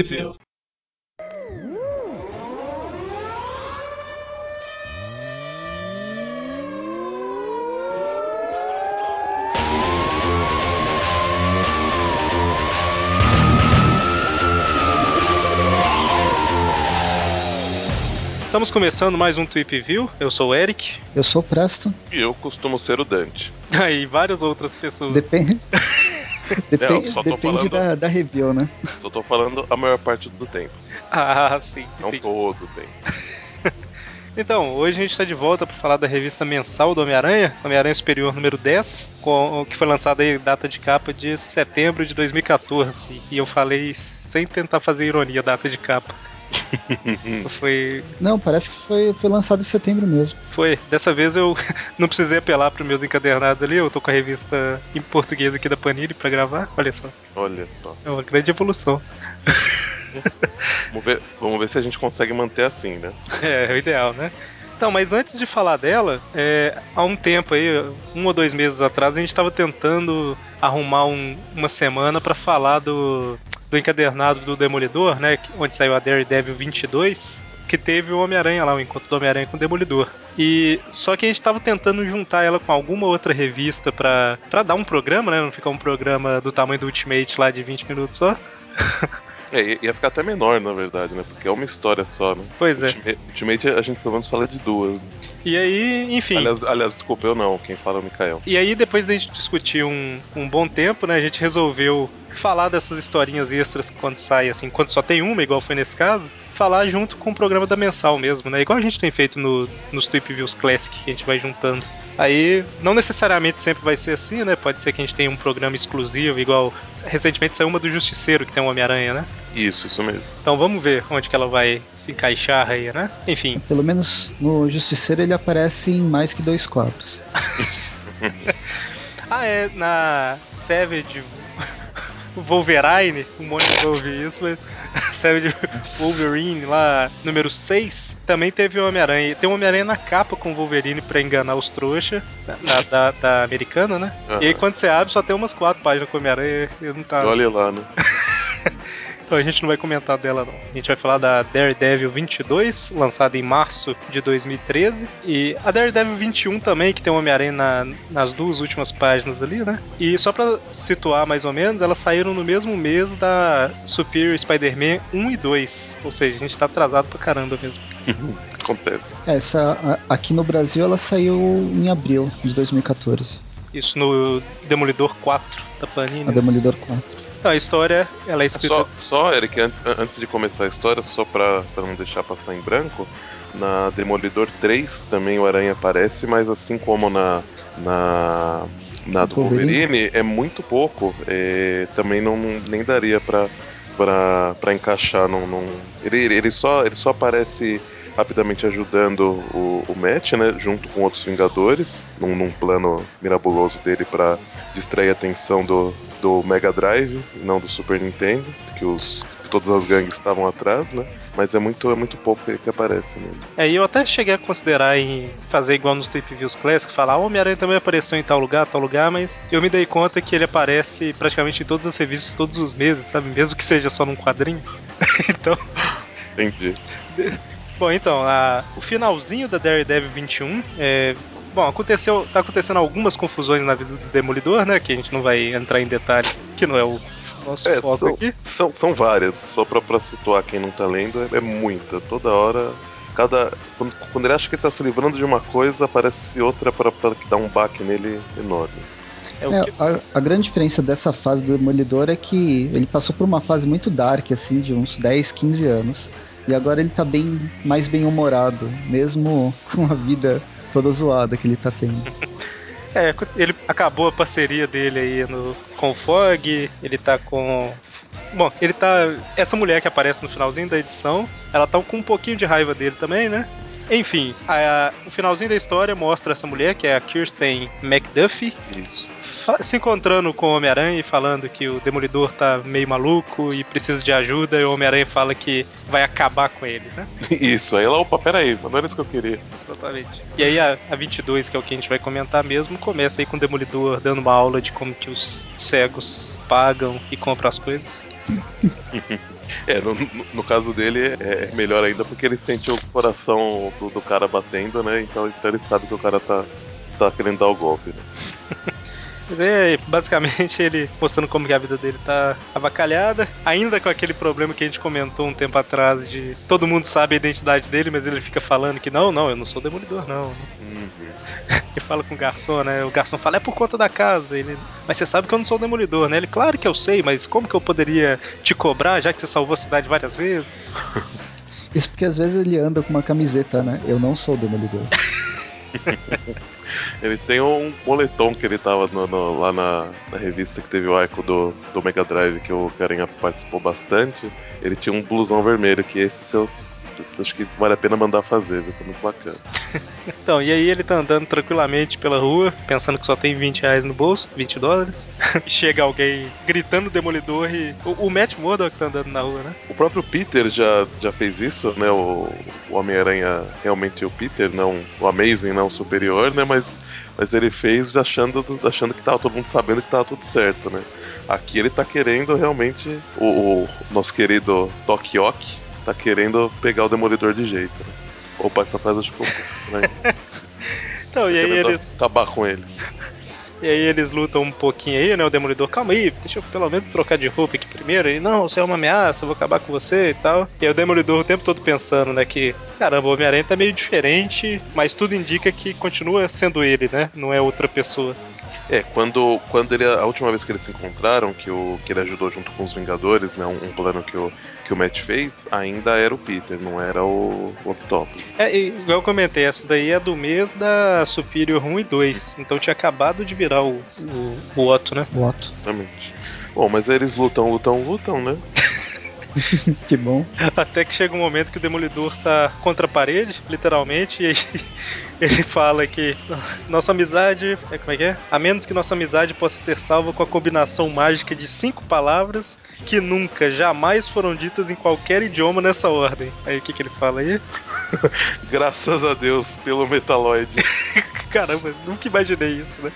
View. Estamos começando mais um Tweep View. Eu sou o Eric. Eu sou o Presto. E eu costumo ser o Dante. e várias outras pessoas. Depende. Depende, é, depende falando, da, da review, né? Só tô falando a maior parte do tempo. Ah, sim. Não entendi. todo o tempo. Então, hoje a gente está de volta para falar da revista mensal do Homem-Aranha, Homem-Aranha Superior número 10, com, que foi lançada aí data de capa de setembro de 2014. E eu falei sem tentar fazer ironia data de capa. foi. Não, parece que foi, foi lançado em setembro mesmo. Foi. Dessa vez eu não precisei apelar para meus encadernados ali. Eu tô com a revista em português aqui da Panini para gravar. Olha só. Olha só. É uma grande evolução. vamos, ver, vamos ver se a gente consegue manter assim, né? É, é o ideal, né? Então, mas antes de falar dela, é, há um tempo aí, um ou dois meses atrás, a gente estava tentando arrumar um, uma semana para falar do do encadernado do Demolidor, né? Onde saiu a Daredevil 22, que teve o Homem-Aranha lá, o encontro do Homem-Aranha com o Demolidor. E só que a gente estava tentando juntar ela com alguma outra revista para dar um programa, né? Não ficar um programa do tamanho do Ultimate lá de 20 minutos só. É, ia ficar até menor, na verdade, né? Porque é uma história só, né? Pois é. Ultimate, a gente pelo menos fala de duas. E aí, enfim. Aliás, aliás, desculpa, eu não, quem fala é o Mikael. E aí, depois de a gente discutir um, um bom tempo, né? A gente resolveu falar dessas historinhas extras quando sai, assim, quando só tem uma, igual foi nesse caso, falar junto com o programa da mensal mesmo, né? Igual a gente tem feito no, nos Tweep Views Classic, que a gente vai juntando. Aí, não necessariamente sempre vai ser assim, né? Pode ser que a gente tenha um programa exclusivo, igual recentemente saiu uma do Justiceiro, que tem um Homem-Aranha, né? Isso, isso mesmo. Então vamos ver onde que ela vai se encaixar aí, né? Enfim. Pelo menos no Justiceiro ele aparece em mais que dois quadros. ah, é, na Savage Wolverine, um monte de ouvir isso, mas Savage Wolverine lá, número 6, também teve o Homem-Aranha. Tem o Homem-Aranha na capa com o Wolverine pra enganar os trouxa da, da, da americana, né? Uhum. E aí quando você abre só tem umas quatro páginas com o Homem-Aranha e não tá. Olha lá, né? Então a gente não vai comentar dela não. A gente vai falar da Daredevil 22, lançada em março de 2013, e a Daredevil 21 também, que tem o Homem-Aranha na, nas duas últimas páginas ali, né? E só para situar mais ou menos, elas saíram no mesmo mês da Superior Spider-Man 1 e 2, ou seja, a gente tá atrasado pra caramba mesmo. Acontece. Essa aqui no Brasil ela saiu em abril de 2014. Isso no Demolidor 4 da Panini. A Demolidor 4. Então, a história, ela é escrita... Só, só Eric, antes de começar a história, só pra, pra não deixar passar em branco, na Demolidor 3 também o Aranha aparece, mas assim como na, na, na do Wolverine, é muito pouco. É, também não nem daria pra, pra, pra encaixar. Não, não, ele, ele, só, ele só aparece rapidamente ajudando o, o Matt, né, junto com outros Vingadores, num, num plano mirabuloso dele para distrair a atenção do, do Mega Drive, não do Super Nintendo, que os todas as gangues estavam atrás, né? Mas é muito, é muito pouco que, que aparece mesmo. É, e eu até cheguei a considerar em fazer igual nos Tape Views Classic, falar, o Homem-Aranha também apareceu em tal lugar, tal lugar, mas eu me dei conta que ele aparece praticamente em todas as revistas todos os meses, sabe? Mesmo que seja só num quadrinho. então. Entendi. Bom, então, a, o finalzinho da Daredevil 21 é, Bom, aconteceu, tá acontecendo algumas confusões na vida do Demolidor, né? Que a gente não vai entrar em detalhes, que não é o nosso é, foco são, aqui. São, são várias, só pra, pra situar quem não tá lendo, é, é muita. Toda hora cada quando, quando, ele acha que ele tá se livrando de uma coisa, aparece outra para dar um baque nele enorme. É, é, que... a, a, grande diferença dessa fase do Demolidor é que ele passou por uma fase muito dark, assim, de uns 10, 15 anos. E agora ele tá bem mais bem humorado, mesmo com a vida toda zoada que ele tá tendo. É, ele acabou a parceria dele aí no, com o Fog, ele tá com. Bom, ele tá. Essa mulher que aparece no finalzinho da edição, ela tá com um pouquinho de raiva dele também, né? Enfim, a, a, o finalzinho da história mostra essa mulher, que é a Kirsten McDuffie. Isso se encontrando com o Homem-Aranha e falando que o Demolidor tá meio maluco e precisa de ajuda, e o Homem-Aranha fala que vai acabar com ele, né? Isso, aí ela, opa, peraí, não era isso que eu queria. Exatamente. E aí a, a 22, que é o que a gente vai comentar mesmo, começa aí com o Demolidor dando uma aula de como que os cegos pagam e compram as coisas. É, no, no, caso dele é melhor ainda porque ele sente o coração do, do cara batendo, né? Então, então, ele sabe que o cara tá, tá querendo dar o golpe, né? Mas é basicamente ele mostrando como que a vida dele tá avacalhada, ainda com aquele problema que a gente comentou um tempo atrás de todo mundo sabe a identidade dele, mas ele fica falando que não, não, eu não sou demolidor, não. Uhum. e fala com o garçom, né? O garçom fala, é por conta da casa. Ele, mas você sabe que eu não sou demolidor, né? Ele, claro que eu sei, mas como que eu poderia te cobrar, já que você salvou a cidade várias vezes? Isso porque às vezes ele anda com uma camiseta, né? Eu não sou demolidor. ele tem um moletom que ele tava no, no, lá na, na, revista que teve o arco do, do Mega Drive que o Carinha participou bastante. Ele tinha um blusão vermelho, que esse seus acho que vale a pena mandar fazer, viu? Tá muito bacana. então, e aí ele tá andando tranquilamente pela rua, pensando que só tem 20 reais no bolso, 20 dólares. Chega alguém gritando demolidor e. O, o Matt Murdock tá andando na rua, né? O próprio Peter já, já fez isso, né? O, o Homem-Aranha realmente o Peter, não o Amazing, não o superior, né? Mas mas ele fez achando, achando que tava todo mundo sabendo que tava tudo certo, né? Aqui ele tá querendo realmente o, o nosso querido Ock tá querendo pegar o Demolidor de jeito, né? Opa, essa frase ficou. Né? então, e aí eles. Acabar com ele. E aí eles lutam um pouquinho aí, né? O Demolidor, calma aí, deixa eu pelo menos trocar de roupa aqui primeiro. E não, você é uma ameaça, eu vou acabar com você e tal. E aí o Demolidor o tempo todo pensando, né? Que, caramba, o Homem-Aranha tá meio diferente, mas tudo indica que continua sendo ele, né? Não é outra pessoa. É, quando, quando ele. A última vez que eles se encontraram, que, o, que ele ajudou junto com os Vingadores, né? Um, um plano que o, que o Matt fez, ainda era o Peter, não era o, o Octopus. É, igual eu comentei, essa daí é do mês da Superior 1 e 2. Então tinha acabado de virar o, o, o Otto, né? O Otto. Exatamente. Bom, mas eles lutam, lutam, lutam, né? que bom. Até que chega um momento que o Demolidor tá contra a parede, literalmente, e aí ele fala que nossa amizade. É, como é que é? A menos que nossa amizade possa ser salva com a combinação mágica de cinco palavras que nunca, jamais foram ditas em qualquer idioma nessa ordem. Aí o que, que ele fala aí? Graças a Deus pelo Metaloid. Caramba, nunca imaginei isso, né?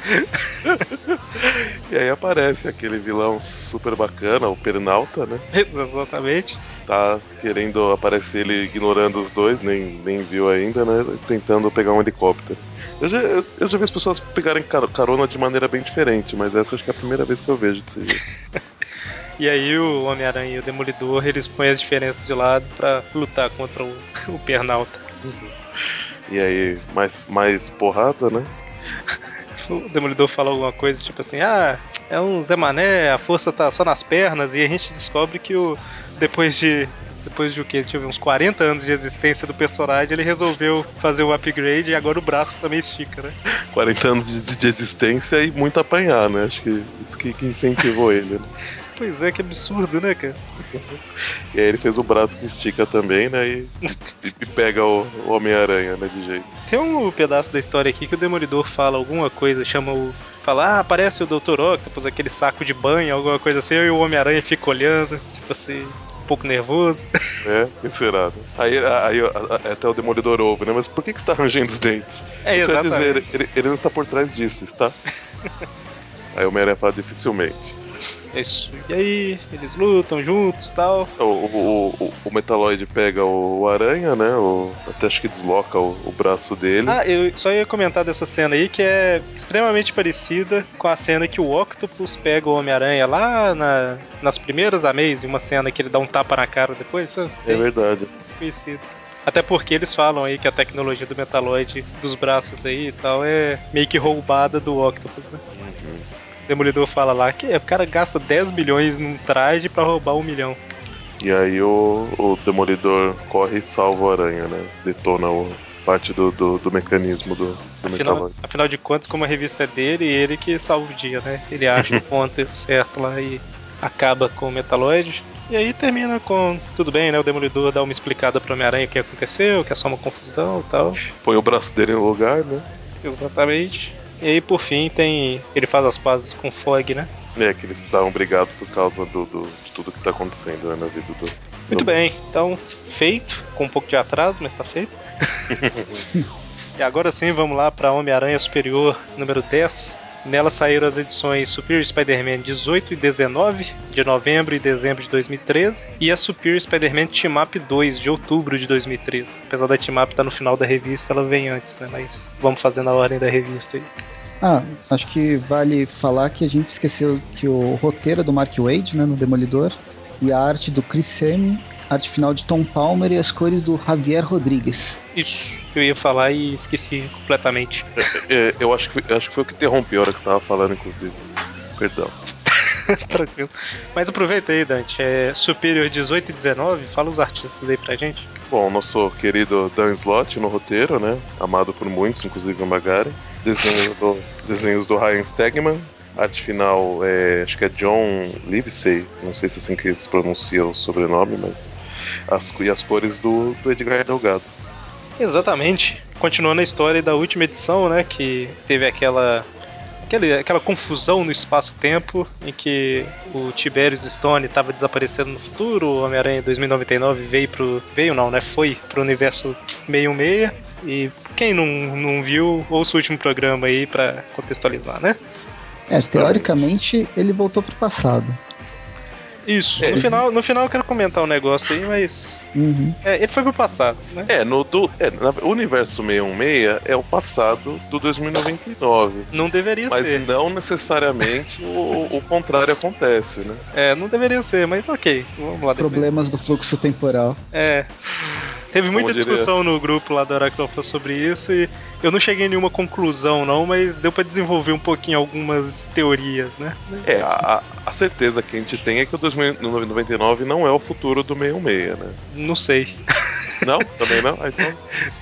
e aí aparece aquele vilão super bacana, o Pernalta, né? Exatamente. Tá querendo aparecer ele ignorando os dois, nem, nem viu ainda, né? Tentando pegar um helicóptero. Eu já, eu já vi as pessoas pegarem carona de maneira bem diferente, mas essa acho que é a primeira vez que eu vejo desse jeito. E aí o Homem-Aranha e o Demolidor, eles põem as diferenças de lado para lutar contra o, o Pernalta. E aí, mais, mais porrada, né? o Demolidor fala alguma coisa tipo assim: ah, é um Zé Mané, a força tá só nas pernas, e a gente descobre que o depois de depois de o que? Tive uns 40 anos de existência do personagem, ele resolveu fazer o upgrade e agora o braço também estica, né? 40 anos de, de existência e muito apanhar, né? Acho que isso que, que incentivou ele, né? Pois é, que absurdo, né, cara? e aí ele fez o braço que estica também, né? E, e pega o, o Homem-Aranha, né, de jeito. Tem um pedaço da história aqui que o Demolidor fala alguma coisa, chama o. Fala, ah, aparece o Dr. Octopus, aquele saco de banho, alguma coisa assim, e o Homem-Aranha fica olhando, tipo assim um pouco nervoso. É? Né? Aí, aí, até o Demolidor ouve, né? Mas por que, que você está rangendo os dentes? É, Isso exatamente. quer dizer, ele, ele não está por trás disso, está? aí o Homem-Aranha fala dificilmente. Isso. E aí, eles lutam juntos e tal. O, o, o, o Metaloid pega o Aranha, né? O, até acho que desloca o, o, braço dele. Ah, eu só ia comentar dessa cena aí que é extremamente parecida com a cena que o Octopus pega o Homem-Aranha lá na, nas primeiras Amazing, uma cena que ele dá um tapa na cara depois, sabe? É verdade. Conhecido. Até porque eles falam aí que a tecnologia do Metaloid dos braços aí e tal é meio que roubada do Octopus, né? Uhum. Demolidor fala lá que o cara gasta 10 milhões num traje para roubar um milhão. E aí o, o Demolidor corre e salva o Aranha, né? Detona o, parte do, do, do mecanismo do, do afinal, afinal, de contas, como a revista é dele, ele que salva o dia, né? Ele acha o ponto certo lá e acaba com o Metaloid. E aí termina com tudo bem, né? O Demolidor dá uma explicada pro Homem-Aranha o que aconteceu, que é só uma confusão e tal. Põe o braço dele no lugar, né? Exatamente. E aí, por fim, tem. Ele faz as pazes com Fog, né? É, que eles estavam brigados por causa do, do, de tudo que tá acontecendo né, na vida do. Muito do... bem, então, feito, com um pouco de atraso, mas tá feito. e agora sim, vamos lá para Homem-Aranha Superior número 10, Nela saíram as edições Superior Spider-Man 18 e 19, de novembro e dezembro de 2013, e a Superior Spider-Man Team Up 2, de outubro de 2013. Apesar da Team Up estar tá no final da revista, ela vem antes, né? Mas vamos fazendo a ordem da revista aí. Ah, acho que vale falar que a gente esqueceu que o roteiro é do Mark Wade, né, no Demolidor, e a arte do Chris Samney, arte final de Tom Palmer e as cores do Javier Rodrigues. Isso, eu ia falar e esqueci completamente. É, é, eu acho que, acho que foi o que interrompeu a hora que você estava falando, inclusive. Perdão. Tranquilo. Mas aproveita aí, Dante. É Superior 18 e 19, fala os artistas aí pra gente. Bom, nosso querido Dan Slott no roteiro, né? Amado por muitos, inclusive o Magari. Desenhos do, desenhos do Ryan Stegman. Arte final, é, acho que é John Livesey, não sei se é assim que se pronuncia o sobrenome, mas. As, e as cores do, do Edgar Delgado. Exatamente. Continuando a história da última edição, né? Que teve aquela aquele, aquela confusão no espaço-tempo em que o Tiberius Stone estava desaparecendo no futuro, o Homem-Aranha 2099 veio pro. veio não, né? Foi pro universo 616. E quem não, não viu, ouça o último programa aí para contextualizar, né? É, teoricamente ele voltou pro passado. Isso. É. No, final, no final eu quero comentar um negócio aí, mas. Uhum. É, ele foi pro passado, né? É, no do, é, o universo 616 é o passado do 2099. Não deveria mas ser. Mas não necessariamente o, o contrário acontece, né? É, não deveria ser, mas ok. Vamos lá depois. Problemas do fluxo temporal. É. Teve muita discussão no grupo lá do Aracnofan sobre isso e eu não cheguei em nenhuma conclusão, não, mas deu para desenvolver um pouquinho algumas teorias, né? É, a, a, certeza que a gente tem é que o 2099 não é o futuro do 616, né? Não sei. Não? Também não?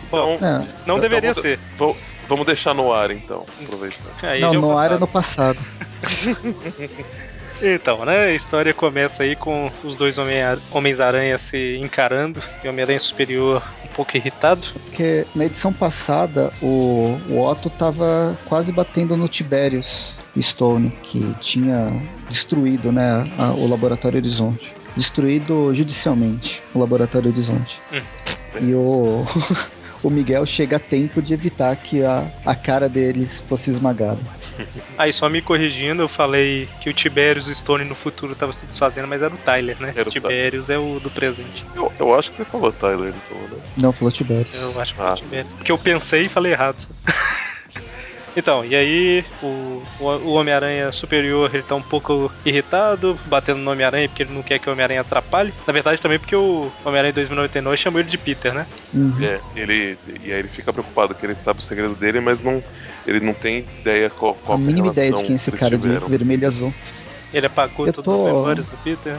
Então, Bom, então, não, não deveria então, ser. Vou, vamos deixar no ar, então. Aproveitando. não, no ar é no passado. Então, né? A história começa aí com os dois Homens-Aranha se encarando e o Homem-Aranha Superior um pouco irritado. Porque na edição passada o, o Otto tava quase batendo no Tiberius Stone, que tinha destruído né, a, o Laboratório Horizonte. Destruído judicialmente o Laboratório Horizonte. Hum. E o. o Miguel chega a tempo de evitar que a, a cara deles fosse esmagada. Aí, só me corrigindo, eu falei que o Tiberius Stone no futuro estava se desfazendo, mas era o Tyler, né? Era o Tiberius é o do presente. Eu, eu acho que você falou Tyler, então, né? Não, falou Tiberius. Eu acho que ah. falou Tiberius. Porque eu pensei e falei errado. Então, e aí o, o Homem-Aranha superior ele tá um pouco irritado, batendo no Homem-Aranha porque ele não quer que o Homem-Aranha atrapalhe. Na verdade, também porque o Homem-Aranha 2099 chamou ele de Peter, né? Uhum. É, ele, e aí ele fica preocupado que ele sabe o segredo dele, mas não, ele não tem ideia qual, qual a mínima ideia de quem é esse cara de vermelho e azul. Ele apagou Eu todas tô... as memórias do Peter.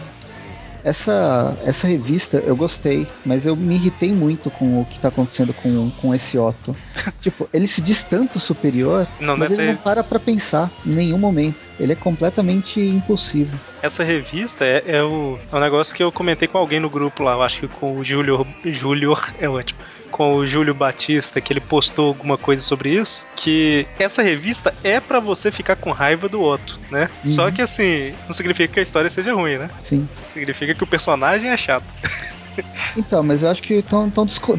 Essa, essa revista eu gostei, mas eu me irritei muito com o que tá acontecendo com, com esse Otto. tipo, ele se diz tanto superior, não, mas ele ser... não para pra pensar em nenhum momento. Ele é completamente impulsivo. Essa revista é, é, o, é um negócio que eu comentei com alguém no grupo lá, eu acho que com o Júlio. Júlio é ótimo com o Júlio Batista, que ele postou alguma coisa sobre isso, que essa revista é para você ficar com raiva do Otto, né? Uhum. Só que assim, não significa que a história seja ruim, né? Sim. Significa que o personagem é chato. Então, mas eu acho que estão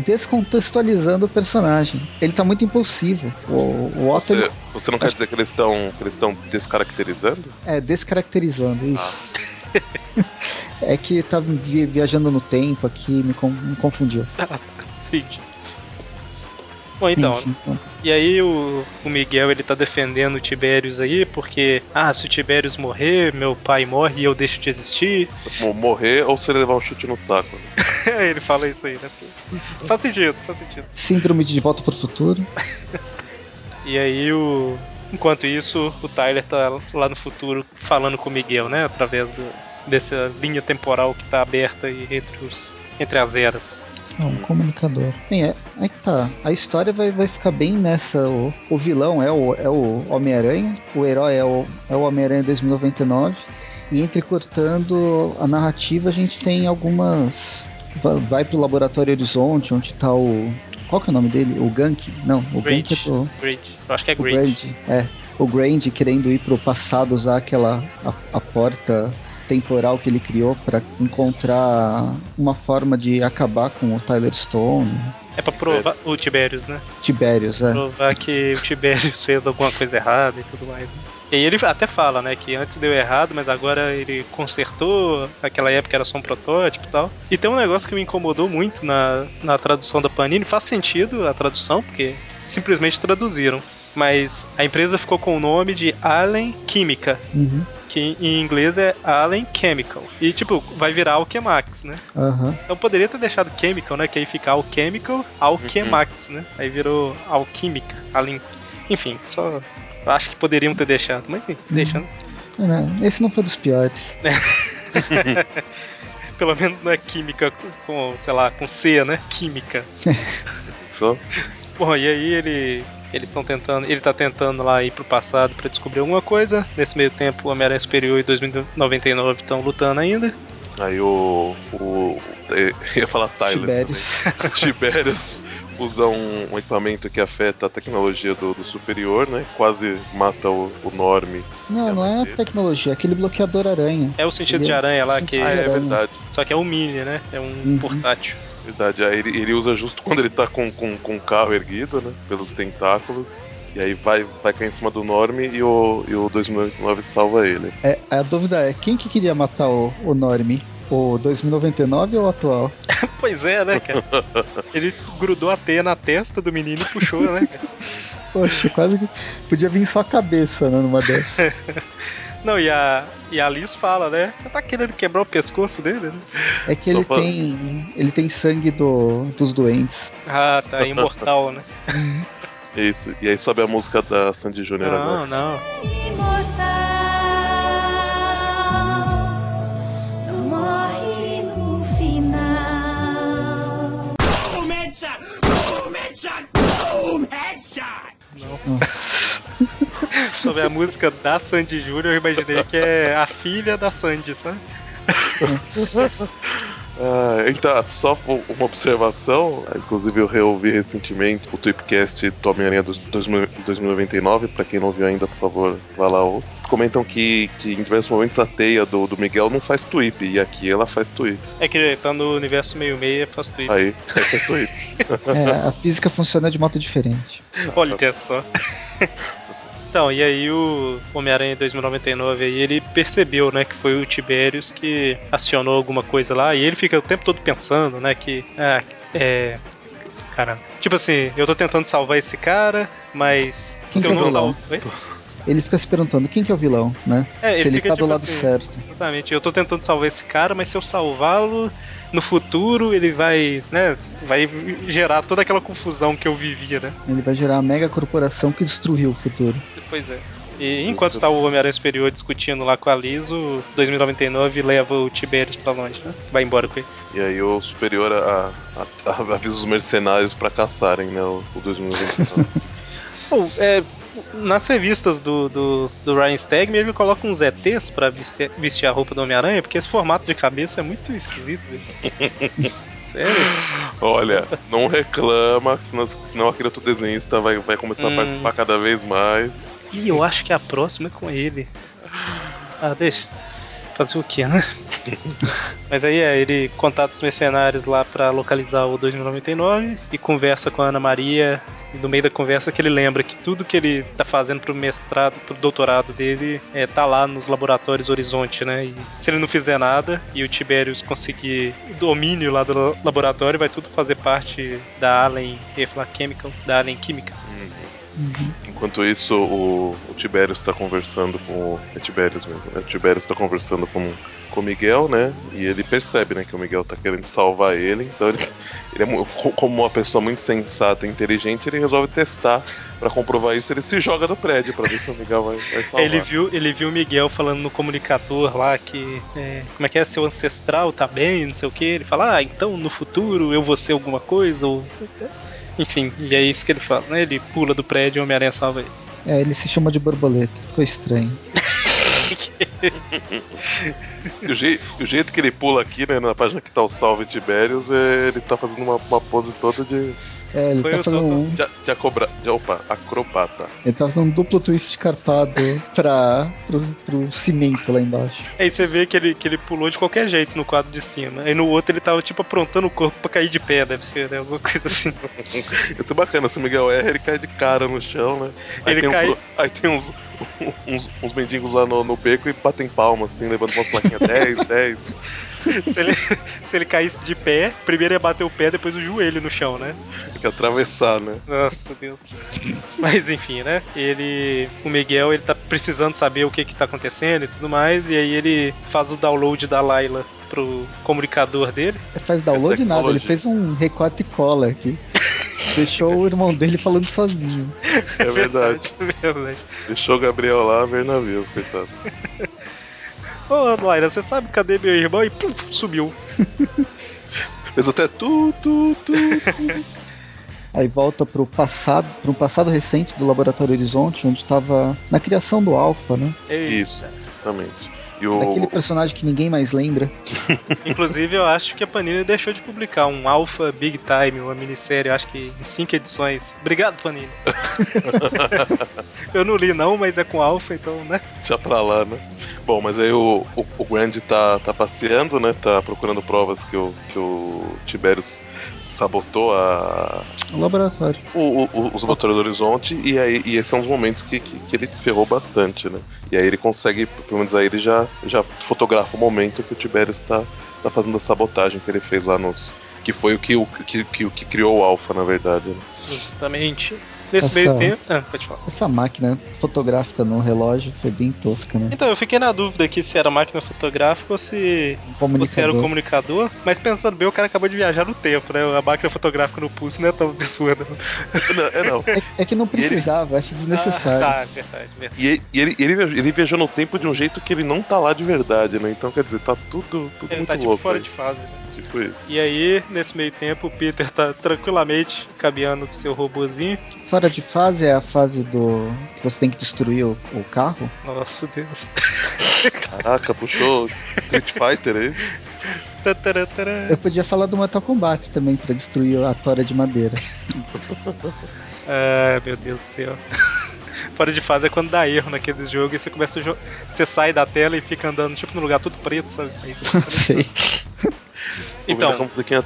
descontextualizando o personagem. Ele tá muito impulsivo. O, o Otto. Você, ele... você não quer dizer que eles estão que eles estão descaracterizando? É, descaracterizando, isso. Ah. é que tá viajando no tempo aqui, me, me confundiu. Entendi. Bom, então. E aí o, o, Miguel ele tá defendendo o Tibérios aí, porque, ah, se o Tibérios morrer, meu pai morre e eu deixo de existir. Morrer ou se ele levar um chute no saco. Né? ele fala isso aí, né? faz sentido, faz sentido. Síndrome de volta pro futuro. e aí o. Enquanto isso, o Tyler tá lá no futuro falando com o Miguel, né? Através do, dessa linha temporal que tá aberta aí entre, os, entre as eras. É um comunicador. Bem, é, é que tá. A história vai, vai ficar bem nessa. O, o vilão é o, é o Homem-Aranha, o herói é o, é o Homem-Aranha 2099. E entrecortando a narrativa, a gente tem algumas. Vai, vai pro Laboratório Horizonte, onde tá o. Qual que é o nome dele? O Gank? Não, o Gank é pro. Grade. Eu acho que é Grade. É. O Grand querendo ir pro passado, usar aquela. a, a porta temporal que ele criou para encontrar uma forma de acabar com o Tyler Stone. É pra provar o Tiberius, né? Tiberius, é. Provar que o Tiberius fez alguma coisa errada e tudo mais. Né? E aí ele até fala, né, que antes deu errado, mas agora ele consertou, naquela época era só um protótipo e tal. E tem um negócio que me incomodou muito na, na tradução da Panini, faz sentido a tradução, porque simplesmente traduziram. Mas a empresa ficou com o nome de Allen Química. Uhum. Que em inglês é Allen Chemical. E, tipo, vai virar Alchemax, né? Aham. Então poderia ter deixado Chemical, né? Que aí fica Alchemical, Alchemax, né? Aí virou Alquímica, Allen. Enfim, só. Acho que poderiam ter deixado, mas enfim, deixando. É, né? Esse não foi dos piores. Pelo menos não é química com, sei lá, com C, né? Química. Só. Bom, e aí ele. Eles estão tentando. Ele tá tentando lá ir pro passado pra descobrir alguma coisa. Nesse meio tempo, o Homem-Aranha Superior e 2099 estão lutando ainda. Aí o. o eu ia falar Tyler. Tibérios usa um, um equipamento que afeta a tecnologia do, do superior, né? Quase mata o, o Norme. Não, não é a tecnologia, é aquele bloqueador aranha. É o sentido Ele de é- aranha lá, que. Ah, é aranha. verdade. Só que é um mini, né? É um Uhum. portátil. Verdade. Aí ele, ele usa justo quando ele tá com, com, com o carro erguido, né? Pelos tentáculos. E aí vai, vai cair em cima do Norme e o, e o 2099 salva ele. É, a dúvida é, quem que queria matar o, o Norme? O 2099 ou o atual? Pois é, né, cara? Ele grudou a teia na testa do menino e puxou, né, cara? Poxa, quase que podia vir só a cabeça, né, numa dessas. Não, e a, e a Liz fala, né? Você tá querendo quebrar o pescoço dele, né? É que Só ele tem ele tem sangue do, dos doentes. Ah, tá, imortal, né? Isso. E aí sobe a música da Sandy Júnior agora. Não, não. Imortal, não morre no final. Sobre a música da Sandy Júnior, eu imaginei que é a filha da Sandy, sabe? Ah, então, só uma observação, inclusive eu reouvi recentemente o Tweepcast do Homem-Aranha dos 2000 2099, pra quem não viu ainda, por favor, vá lá ouça. Comentam que, que em diversos momentos a teia do, do Miguel não faz tweep, e aqui ela faz tweep. É que tá no universo meio-meia, faz tweet. Aí, aí faz tweep. É, a física funciona de modo diferente. Olha só. Então, e aí o Homem-Aranha 2099 aí, ele percebeu, né, que foi o Tiberius que acionou alguma coisa lá, e ele fica o tempo todo pensando, né, que ah, é Caramba. Tipo assim, eu tô tentando salvar esse cara, mas Quem se eu não. Oi? Ele fica se perguntando quem que é o vilão, né? É, se ele ele fica tá tipo do lado assim, certo. Exatamente, eu tô tentando salvar esse cara, mas se eu salvá-lo no futuro, ele vai, né, vai gerar toda aquela confusão que eu vivia, né? Ele vai gerar a mega corporação que destruiu o futuro. Pois é. E enquanto tá o Homem-Aranha Superior discutindo lá com a Liz, o 2099 leva o Tiberius pra longe, né? Vai embora com ele. E aí o superior a, a- a- avisa os mercenários pra caçarem, né? O, o 2099. Bom, é, nas revistas do, do, do Ryan Stegman, ele coloca uns ETs pra vestir, vestir a roupa do Homem-Aranha, porque esse formato de cabeça é muito esquisito. Sério? Olha, não reclama, senão, senão aquele outro desenhista vai, vai começar Hum. a participar cada vez mais. E eu acho que a próxima é com ele. Ah, deixa. Fazer o que, né? Mas aí é, ele contata os mercenários lá pra localizar o 2099 e conversa com a Ana Maria. E no meio da conversa que ele lembra que tudo que ele tá fazendo pro mestrado, pro doutorado dele, é, tá lá nos laboratórios Horizonte, né? E se ele não fizer nada e o Tiberius conseguir o domínio lá do laboratório, vai tudo fazer parte da Allen, falar Chemical, da Allen Química. Enquanto isso, o, o Tiberius tá conversando com o. É Tiberius mesmo, né? O Tiberius tá conversando com, com o Miguel, né? E ele percebe, né, que o Miguel tá querendo salvar ele. Então ele, ele é, como uma pessoa muito sensata e inteligente, ele resolve testar pra comprovar isso. Ele se joga do prédio pra ver se o Miguel vai, vai salvar. Ele viu, ele viu o Miguel falando no comunicador lá que. é, como é que é? Seu ancestral tá bem, não sei o que. Ele fala, ah, então no futuro eu vou ser alguma coisa, ou. Enfim, e é isso que ele fala, né? Ele pula do prédio e o Homem-Aranha salva ele. É, ele se chama de borboleta. Ficou estranho. E o, jei- e o jeito que ele pula aqui, né, na página que tá o Salve Tiberius, é, ele tá fazendo uma, uma pose toda de, É, ele Foi tá o fazendo um, De, de, acobra, de opa, acrobata. ele tá fazendo um duplo twist carpado pra, pro, pro cimento lá embaixo. Aí você vê que ele, que ele pulou de qualquer jeito no quadro de cima. Aí no outro ele tava tipo aprontando o corpo pra cair de pé, deve ser, né? Alguma coisa assim. Isso é bacana, se o Miguel erra, ele cai de cara no chão, né? Aí Ele tem, cai- uns, aí tem uns, uns, uns mendigos lá no, no beco e batem palma, assim, levando uma plaquinha 10, 10. se, ele, se ele caísse de pé, primeiro ia bater o pé, depois o joelho no chão, né? Tem que atravessar, né? Nossa Deus. Mas enfim, né? Ele. O Miguel, ele tá precisando saber o que que tá acontecendo e tudo mais. E aí ele faz o download da Layla pro comunicador dele. Ele faz download nada, ele fez um recorte e cola aqui. Deixou o irmão dele falando sozinho. É verdade. verdade. Deixou o Gabriel lá ver navios, coitado. Ô, Layla, você sabe cadê meu irmão? E pum, sumiu. Fez até tu, tu, tu. Aí volta pro passado, pro passado recente do Laboratório Horizonte, onde estava na criação do Alpha, né? E, Isso, justamente. E o. Daquele personagem que ninguém mais lembra. Inclusive, eu acho que a Panini deixou de publicar um Alpha Big Time, uma minissérie, acho que em cinco edições. Obrigado, Panini. eu não li, não, mas é com Alpha, então, né? Deixa pra lá, né? Bom, mas aí o, o, o Grand tá, tá passeando, né? Tá procurando provas que o, que o Tiberius sabotou a, O laboratório. o, o, os laboratórios do Horizonte e aí e esses são os momentos que, que, que ele ferrou bastante, né? E aí ele consegue, pelo menos aí ele já, já fotografa o momento que o Tiberius tá, tá fazendo a sabotagem que ele fez lá nos. Que foi o que, o, que, que, o que criou o Alpha, na verdade. Né? Exatamente. Nesse Essa- meio tempo. Ah, pode falar. Essa máquina fotográfica no relógio foi bem tosca, né? Então, eu fiquei na dúvida aqui se era máquina fotográfica ou se, Um ou se era o comunicador. comunicador. Mas pensando bem, o cara acabou de viajar no tempo, né? A máquina fotográfica no pulso não é tão absurda. Não, é não. É, é que não precisava, acho desnecessário. Ah, tá, verdade, verdade. E, ele- e ele, ele, viajou- ele viajou no tempo de um jeito que ele não tá lá de verdade, né? Então, quer dizer, tá tudo, tudo Ele muito tá tipo louco. fora aí. de fase, né? Tipo isso. E aí, nesse meio tempo, o Peter tá tranquilamente caminhando com seu robozinho. Fora de fase é a fase do. que você tem que destruir o, o carro. Nossa Deus. Caraca, puxou Street Fighter aí. Eu podia falar do Mortal Kombat também pra destruir a tora de madeira. Ah, meu Deus do céu. Fora de fase é quando dá erro naquele jogo e você começa Você sai da tela e fica andando tipo num lugar tudo preto, sabe? Aí você fica Sei. Então. Essa musiquinha.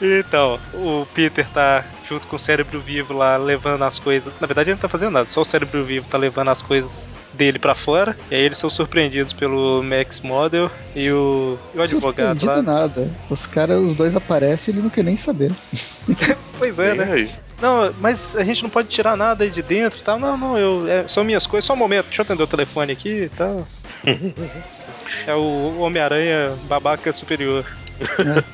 Então, o Peter tá junto com o cérebro vivo lá levando as coisas. Na verdade, ele não tá fazendo nada, só o cérebro vivo tá levando as coisas dele pra fora. E aí eles são surpreendidos pelo Max Model e o, e o advogado lá. nada. Os caras, os dois aparecem e ele não quer nem saber. Pois é, né? Não, mas a gente não pode tirar nada aí de dentro e tal. Não, não, eu, é, são minhas coisas. Só um momento, deixa eu atender o telefone aqui e tal. é o Homem-Aranha babaca superior.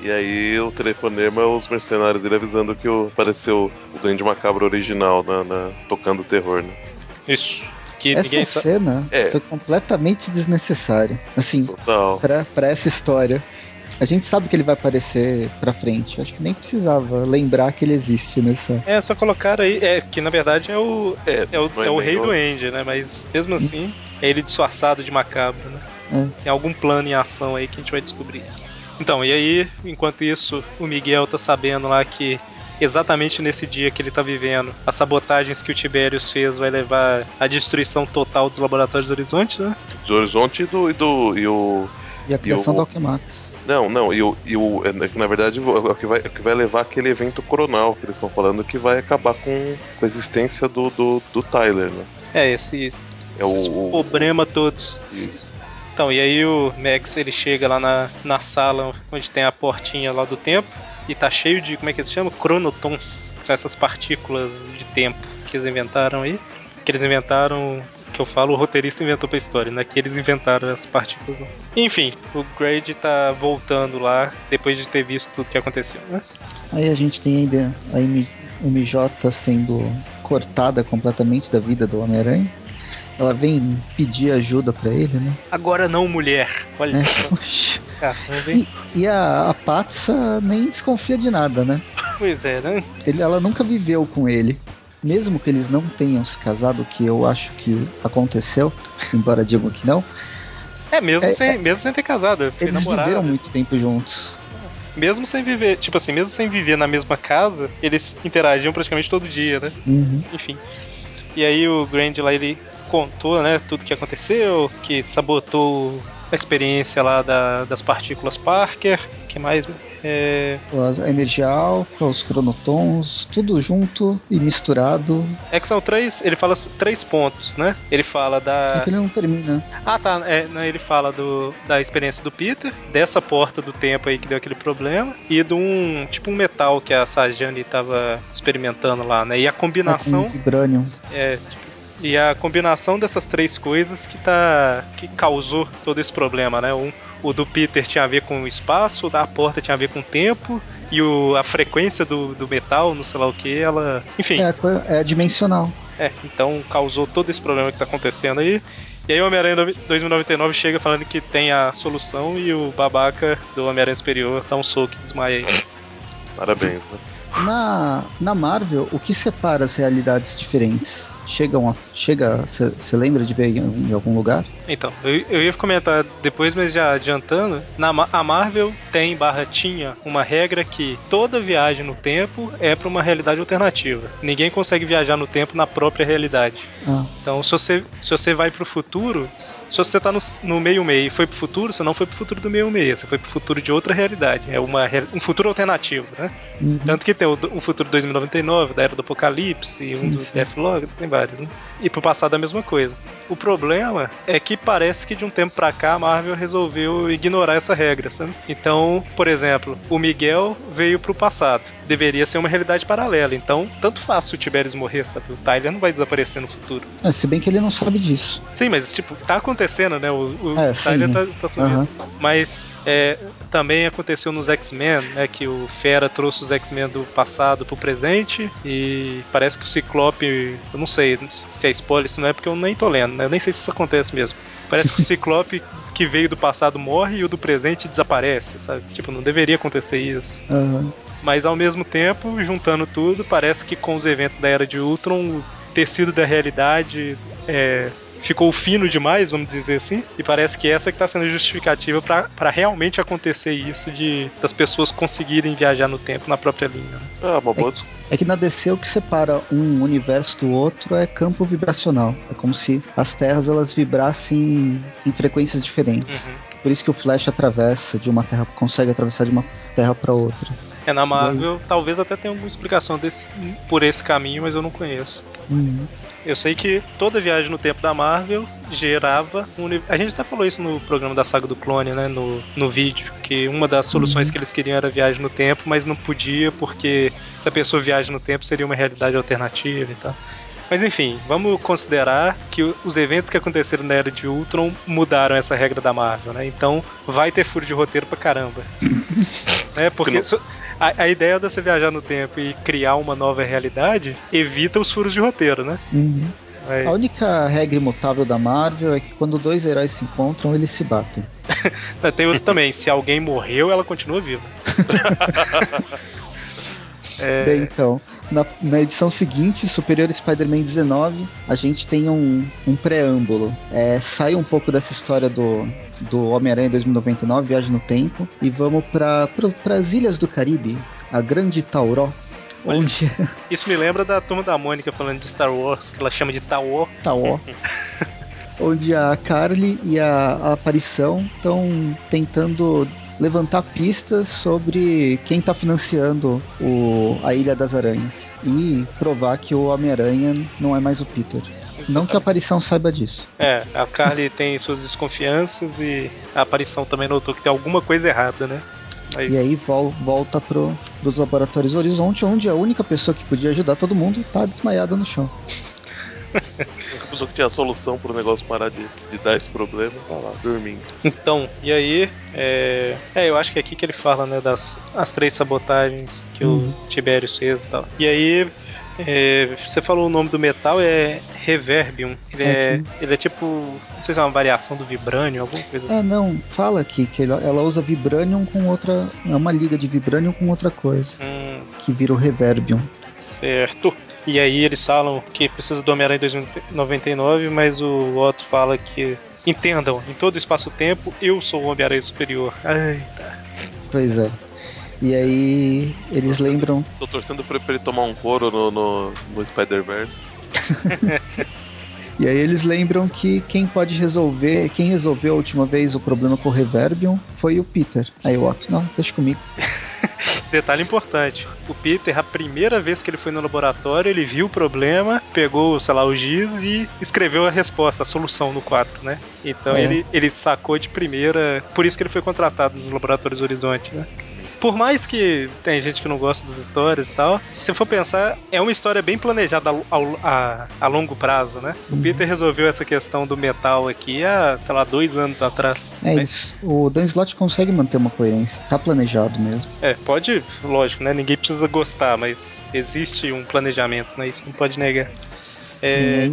E aí o telefonema, os mercenários dele avisando que o, apareceu o Duende Macabro original na, na- tocando terror, né? Isso. Que Essa cena É. foi completamente desnecessária. Assim, Total. pra, pra essa história. A gente sabe que ele vai aparecer pra frente. Acho que nem precisava lembrar que ele existe nessa. É, só colocar aí. É, que na verdade é o, É, É o, não é o rei do End, né? Mas mesmo assim, é ele disfarçado de macabro, né? É. Tem algum plano em ação aí que a gente vai descobrir. Então, e aí, enquanto isso, o Miguel tá sabendo lá que exatamente nesse dia que ele tá vivendo, as sabotagens que o Tiberius fez vai levar à destruição total dos laboratórios do Horizonte, né? Do Horizonte e do. E, do, e o. E a criação o- do Alquemax. Não, não, e o. E o é que, na verdade, o o que, vai, o que vai levar aquele evento coronal que eles estão falando que vai acabar com, com a existência do, do, do Tyler, né? É, esse, É o- esses o- problema todos. Isso. Então, e aí o Max ele chega lá na, na sala onde tem a portinha lá do tempo e tá cheio de, como é que se chama? Cronotons, que são essas partículas de tempo que eles inventaram aí. Que eles inventaram, que eu falo, o roteirista inventou pra história, né? Que eles inventaram as partículas. Enfim, o Grade tá voltando lá depois de ter visto tudo que aconteceu, né? Aí a gente tem ainda a MJ sendo cortada completamente da vida do Homem-Aranha. Ela vem pedir ajuda pra ele, né? Agora não, mulher. Olha É. Caramba, hein? E, e a, a Patsa nem desconfia de nada, né? Pois é, né? Ele, ela nunca viveu com ele. Mesmo que eles não tenham se casado, que eu acho que aconteceu, embora digam que não, É, mesmo, É, sem, mesmo sem ter casado. Eles namorado. viveram muito tempo juntos. mesmo sem viver, tipo assim, mesmo sem viver na mesma casa, eles interagiam praticamente todo dia, né? Uhum. Enfim. E aí o Grand lá, ele contou, né, tudo que aconteceu, que sabotou a experiência lá da- das partículas Parker, que mais? É, A energia alfa, os cronotons, tudo junto e misturado. é que são três, ele fala três pontos, né? Ele fala É da... que ele não termina. Ah, tá. É, né, ele fala do, da experiência do Peter, dessa porta do tempo aí que deu aquele problema, e de um tipo um metal que a Sajani tava experimentando lá, né? E a É com combinação Vibranium. é, tipo, e a combinação dessas três coisas que tá que causou todo esse problema, né? Um, o do Peter tinha a ver com o espaço, o da porta tinha a ver com o tempo e o, a frequência do, do metal, não sei lá o que, ela, enfim, É, é dimensional. é, então causou todo esse problema que tá acontecendo aí. E aí o Homem-Aranha 2099 chega falando que tem a solução e o babaca do Homem-Aranha Superior dá um soco e desmaia aí. Parabéns, né? Na, na Marvel, o que separa as realidades diferentes? Chegam a. Chega. Você lembra de ver em, em algum lugar? Então, eu, eu ia comentar depois, mas já adiantando, na, a Marvel tem barra tinha uma regra que toda viagem no tempo é para uma realidade alternativa. Ninguém consegue viajar no tempo na própria realidade. Ah, Então, se você, se você vai pro futuro, se você tá no, no meio-meio e foi pro futuro, você não foi pro futuro do meio-meio, você foi pro futuro de outra realidade. É uma, um futuro alternativo, né? uhum. Tanto que tem o, o futuro 2099, da Era do Apocalipse, um do. Deathlog, tem vários, né? E pro passado a mesma coisa. O problema é que parece que de um tempo pra cá a Marvel resolveu ignorar essa regra, sabe? Então, por exemplo, o Miguel veio pro passado. Deveria ser uma realidade paralela. Então, tanto faz se o Tiberius morrer, sabe? O Tyler não vai desaparecer no futuro. É, se bem que ele não sabe disso. Sim, mas tipo, tá acontecendo, né? O, o É, Tyler sim. tá, tá sumindo. Aham. Mas é, também aconteceu nos X-Men, né? Que o Fera trouxe os X-Men do passado pro presente. E parece que o Ciclope. Eu não sei se é spoiler, se não é porque eu nem tô lendo, né? Eu nem sei se isso acontece mesmo. Parece que o Ciclope que veio do passado morre e o do presente desaparece, sabe? Tipo, não deveria acontecer isso. Aham. Mas ao mesmo tempo, juntando tudo, parece que com os eventos da Era de Ultron, o tecido da realidade é, ficou fino demais, vamos dizer assim, e parece que essa que está sendo a justificativa para realmente acontecer isso de das pessoas conseguirem viajar no tempo na própria linha. né? Ah, uma boa desculpa. É que na DC o que separa um universo do outro é campo vibracional. É como se as terras elas vibrassem em frequências diferentes. Uhum. Por isso que o Flash atravessa de uma terra, consegue atravessar de uma terra para outra. É na Marvel, talvez até tenha alguma explicação desse, por esse caminho, mas eu não conheço. Uhum. Eu sei que toda viagem no tempo da Marvel gerava um A gente até falou isso no programa da saga do clone, né? No, no vídeo. Que uma das soluções que eles queriam era viagem no tempo, mas não podia porque se a pessoa viaja no tempo seria uma realidade alternativa e tal. Mas enfim, vamos considerar que os eventos que aconteceram na era de Ultron mudaram essa regra da Marvel, né? Então vai ter furo de roteiro pra caramba. é, porque a, a ideia de você viajar no tempo e criar uma nova realidade evita os furos de roteiro, né? Uhum. Mas- A única regra imutável da Marvel é que quando dois heróis se encontram, eles se batem. Tem outro também, se alguém morreu, ela continua viva. É. Bem, então, na, na edição seguinte, Superior Spider-Man 19, a gente tem um, um preâmbulo. É, sai um pouco dessa história do, do Homem-Aranha 2099, Viagem no Tempo, e vamos para as Ilhas do Caribe, a Grande Tauró, Olha. onde Isso me lembra da turma da Mônica falando de Star Wars, que ela chama de Taor. Taó, onde a Carly e a, a Aparição estão tentando levantar pistas sobre quem está financiando o, a Ilha das Aranhas e provar que o Homem-Aranha não é mais o Peter. Não que a Aparição saiba disso. É, a Carly tem suas desconfianças e a aparição também notou que tem alguma coisa errada, né? Mas- E aí vol- volta pro, pros laboratórios Horizonte, onde a única pessoa que podia ajudar todo mundo tá desmaiada no chão. A única pessoa que tinha a solução pro negócio parar de, de dar esse problema tá lá, dormindo. Então, e aí, é... é, eu acho que é aqui que ele fala, né, das as três sabotagens que Uhum. o Tiberius fez e tal. E aí, é, você falou o nome do metal, é Reverbium. Ele é, É ele é tipo, não sei se é uma variação do Vibranium, alguma coisa assim. É, não, fala aqui que ela, ela usa Vibranium com outra. É uma liga de Vibranium com outra coisa, Hum, que vira o Reverbium. certo. E aí eles falam que precisa do Homem-Aranha em 2099, mas o Otto fala que Entendam, em todo espaço-tempo, eu sou o Homem-Aranha Superior. Ai, tá. Pois é. E aí eles lembram. Tô torcendo pra pra ele tomar um couro no, no, no Spider-Verse. E aí eles lembram que quem pode resolver, quem resolveu a última vez o problema com o Reverbium foi o Peter. Aí o Otto, não, deixa comigo. Detalhe importante: o Peter, a primeira vez que ele foi no laboratório, ele viu o problema, pegou, sei lá, o giz e escreveu a resposta, a solução no quadro, né? Então É. ele, ele sacou de primeira. Por isso que ele foi contratado nos laboratórios Horizonte, né? Por mais que tem gente que não gosta das histórias e tal, se você for pensar, é uma história bem planejada ao- a, a longo prazo, né? O Peter resolveu essa questão do metal aqui há, sei lá, dois anos atrás. É Mas- isso. O Dan Slott consegue manter uma coerência. Tá planejado mesmo. É, pode, lógico, né? Ninguém precisa gostar, mas existe um planejamento, né? Isso não pode negar. É,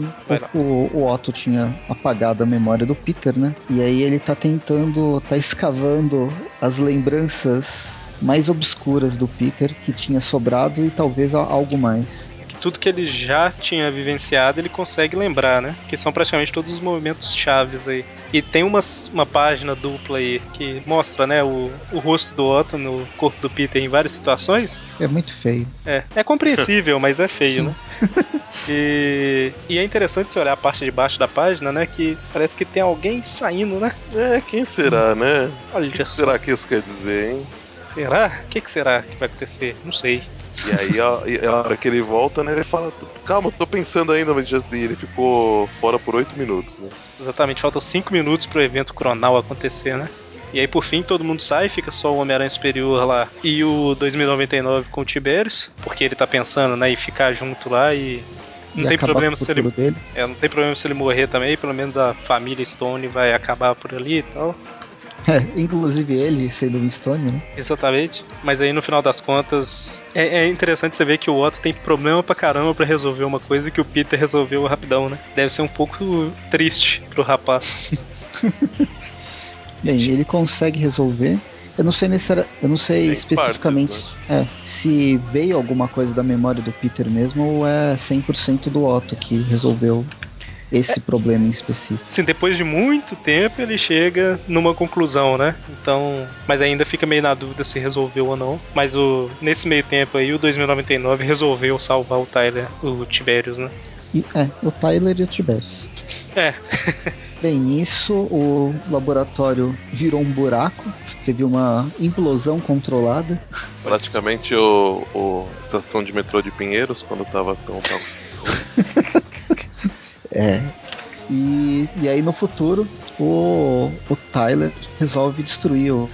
o, o Otto tinha apagado a memória do Peter, né? E aí ele tá tentando, tá escavando as lembranças mais obscuras do Peter que tinha sobrado e talvez algo mais. que tudo que ele já tinha vivenciado ele consegue lembrar, né? Que são praticamente todos os movimentos chaves aí. E tem uma, uma página dupla aí que mostra, né, o, o rosto do Otto no corpo do Peter em várias situações. É muito feio. É, é compreensível, mas é feio, Sim. né? E, e é interessante você olhar a parte de baixo da página, né? Que parece que tem alguém saindo, né? É, quem será, né? Olha O que será que isso quer dizer, hein? Será? O que, que será que vai acontecer? Não sei. E aí, a, a hora que ele volta, né, ele fala, calma, tô pensando ainda, mas já, e ele ficou fora por oito minutos, né? Exatamente, faltam 5 minutos pro evento Cronal acontecer, né? E aí, por fim, todo mundo sai, fica só o Homem-Aranha Superior lá e o 2099 com o Tiberius, porque ele tá pensando, né, em ficar junto lá e. Não e tem problema se ele. dele. É, não tem problema se ele morrer também, pelo menos a família Stone vai acabar por ali e tal. É, inclusive ele sendo o Stone, né? Exatamente. Mas aí no final das contas, é, é interessante você ver que o Otto tem problema pra caramba pra resolver uma coisa que o Peter resolveu rapidão, né? Deve ser um pouco triste pro rapaz. Bem, ele consegue resolver. Eu não sei necessari- eu não sei Tem especificamente é, se veio alguma coisa da memória do Peter mesmo ou é 100% do Otto que resolveu esse problema em específico. Assim, depois de muito tempo ele chega numa conclusão, né? Então, mas ainda fica meio na dúvida se resolveu ou não. Mas o nesse meio tempo aí o 2099 resolveu salvar o Tyler, o Tiberius, né? E, é, o Tyler e o Tiberius. É, Bem, nisso o laboratório virou um buraco, teve uma implosão controlada. Praticamente o, o a estação de metrô de Pinheiros, quando tava tão. tão... É. E, e aí no futuro o, o Tyler resolve destruir o,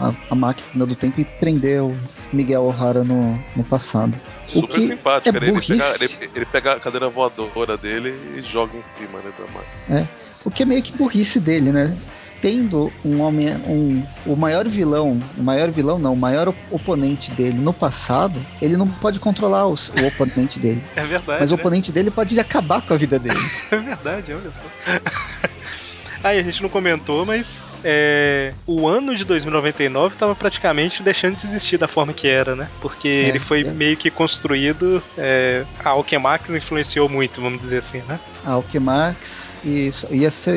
a, a máquina do tempo e prender o Miguel O'Hara no, no passado. O Super que simpático. é ele, burrice. pega, ele, ele pega a cadeira voadora dele e joga em cima né, da máquina. O que é meio que burrice dele, né? Tendo um homem, um, o maior vilão, o maior vilão não, o maior op- oponente dele no passado, ele não pode controlar os- o oponente dele. é verdade. Mas o né? oponente dele pode acabar com a vida dele. É verdade, olha só. Aí a gente não comentou, mas é, o ano de 2099 estava praticamente deixando de existir da forma que era, né? Porque É, ele foi é. meio que construído. É, a Alchemax influenciou muito, vamos dizer assim, né? A Alchemax e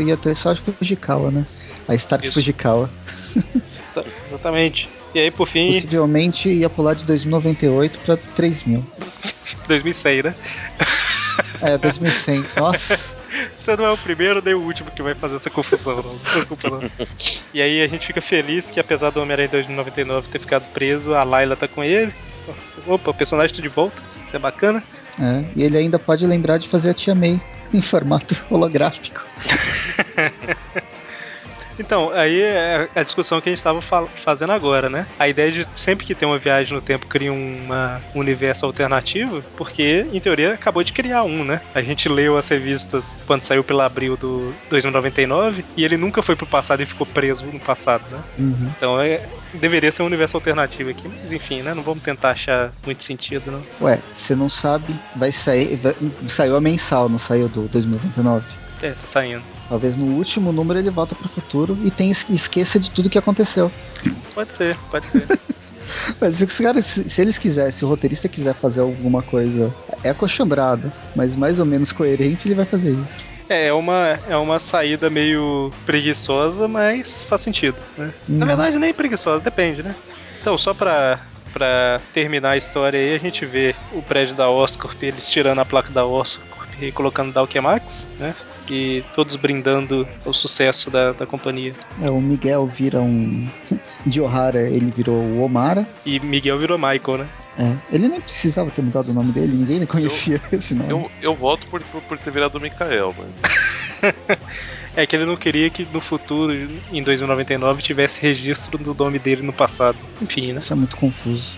ia ter só a Fujikawa, né? A Stark Isso. Fujikawa. Exatamente. E aí, por fim, Possivelmente ia pular de 2098 pra 3000. 2006, né? É, 2100. Nossa, Você não é o primeiro nem o último que vai fazer essa confusão, não. Não se preocupa, não. E aí a gente fica feliz que, apesar do Homem-Aranha 2099 ter ficado preso, a Layla tá com ele. Opa, o personagem tá de volta. Isso é bacana. é, e ele ainda pode lembrar de fazer a Tia May em formato holográfico. Então, aí é a discussão que a gente estava fazendo agora, né? A ideia de sempre que tem uma viagem no tempo cria uma, um universo alternativo, porque, em teoria, acabou de criar um, né? A gente leu as revistas quando saiu pelo abril do 2099 e ele nunca foi pro passado e ficou preso no passado, né? Uhum. Então é, deveria ser um universo alternativo aqui, mas enfim, né? Não vamos tentar achar muito sentido, não. Ué, você não sabe, vai sair. vai- saiu a mensal, não saiu do 2099. É, tá saindo. Talvez no último número ele volta pro futuro e tenha, esqueça de tudo que aconteceu. Pode ser, pode ser. Mas se, os caras- se, se eles quiserem, se o roteirista quiser fazer alguma coisa, é acochambrado, mas mais ou menos coerente, ele vai fazer isso. É, é uma, é uma saída meio preguiçosa, mas faz sentido, né? Na verdade, nem preguiçosa, depende, né? Então, só pra Pra terminar a história aí, a gente vê o prédio da Oscorp, eles tirando a placa da Oscorp e colocando da Alquemax, né? E todos brindando o sucesso da, da companhia. É, o Miguel vira um. De O'Hara, ele virou o Omara. E Miguel virou Michael, né? É, ele nem precisava ter mudado o nome dele, ninguém conhecia esse nome. Eu, eu voto por, por, por ter virado o Mikael, mas. É que ele não queria que no futuro, em 2099, tivesse registro do nome dele no passado. Enfim, né? Isso é muito confuso.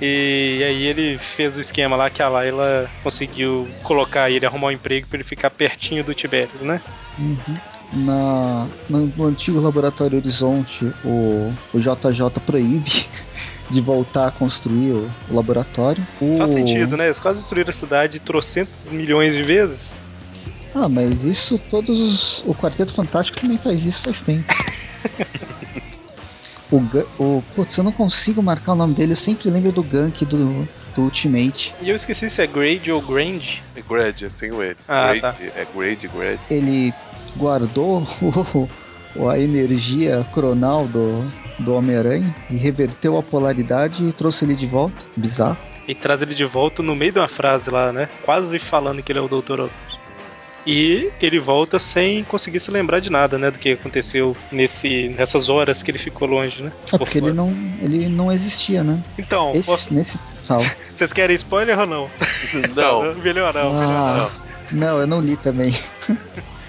E aí ele fez o esquema lá que a Layla conseguiu colocar ele, arrumar um emprego pra ele ficar pertinho do Tiberius, né? Uhum. Na, no, no antigo laboratório Horizonte, o, o JJ proíbe de voltar a construir o, o laboratório. O... Faz sentido, né? Eles quase destruíram a cidade trocentos milhões de vezes. Ah, mas isso todos os. O Quarteto Fantástico também faz isso faz tempo. o, Gun- o Putz, eu não consigo marcar o nome dele, eu sempre lembro do Gank do, do Ultimate. E eu esqueci se é Grade ou Grand. É Grad, é sem o L. Ah, Grade, tá. É Grade, Grad. Ele guardou o, o- a energia cronal do, do Homem-Aranha e reverteu a polaridade e trouxe ele de volta. Bizarro. E traz ele de volta no meio de uma frase lá, né? Quase falando que ele é o Dr. E ele volta sem conseguir se lembrar de nada, né? Do que aconteceu nesse, nessas horas que ele ficou longe, né? É porque ele não, ele não existia, né? Então, Esse, posso- Nesse. Vocês querem spoiler ou não? Não, melhor não, melhor não. Ah, não, eu não li também.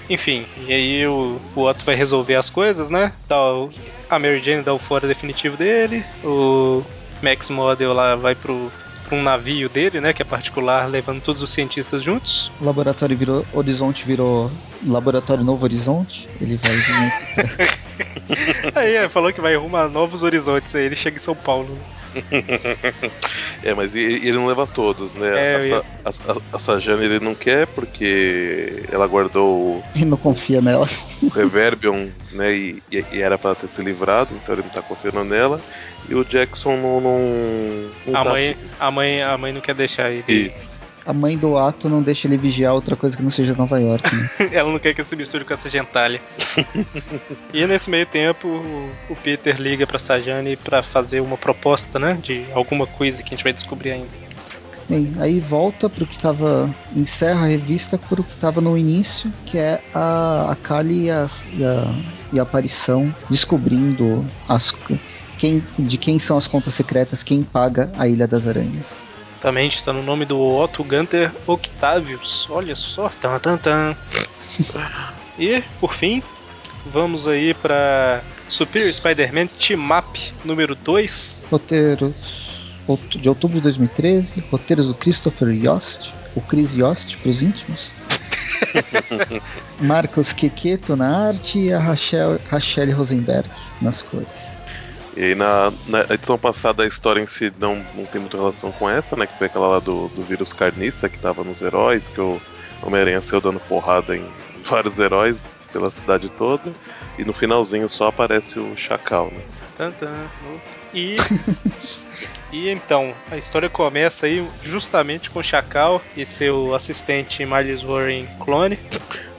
Enfim, e aí o, o Otto vai resolver as coisas, né? Dá o- a Mary Jane dá o fora definitivo dele, o Max Model lá vai pro, pro um navio dele, né? Que é particular, levando todos os cientistas juntos. O laboratório virou. Horizonte virou. Laboratório Novo Horizonte. Ele vai. Aí é, falou que vai rumo a novos horizontes, aí ele chega em São Paulo. é, mas ele não leva todos, né? É, a, a, a- a Sajane ele não quer porque ela guardou o Ele não confia nela. Reverbion, né? E, e- e era pra ter se livrado, então ele não tá confiando nela. E o Jackson não. não, não A tá mãe, a mãe, a mãe não quer deixar ele. Isso. A mãe do ato não deixa ele vigiar outra coisa que não seja Nova York. Né? Ela não quer que ele se misture com essa gentalha. e nesse meio tempo, o, Peter liga pra Sajane pra fazer uma proposta, né? De alguma coisa que a gente vai descobrir ainda. Bem, aí volta pro que tava. Encerra a revista pro que tava no início, que é a, a Kali e a, e, a, e a aparição descobrindo as, quem, de quem são as contas secretas, quem paga a Ilha das Aranhas. Também está no nome do Otto Gunter Octavius. Olha só. Tan, tan, tan. e, por fim, vamos aí pra Superior Spider-Man Team Up número 2. Roteiros de outubro de 2013, roteiros do Christopher Yost, o Chris Yost pros íntimos. Marcos Quequeto na arte e a Rachel, Rachel Rosenberg nas cores. E aí na, na edição passada a história em si não, não tem muita relação com essa, né? Que foi aquela lá do, do vírus carniça que tava nos heróis, que o Homem-Aranha saiu dando porrada em vários heróis pela cidade toda. E no finalzinho só aparece o Chacal, né? No- E. E então, a história começa aí justamente com o Chacal e seu assistente Miles Warren clone.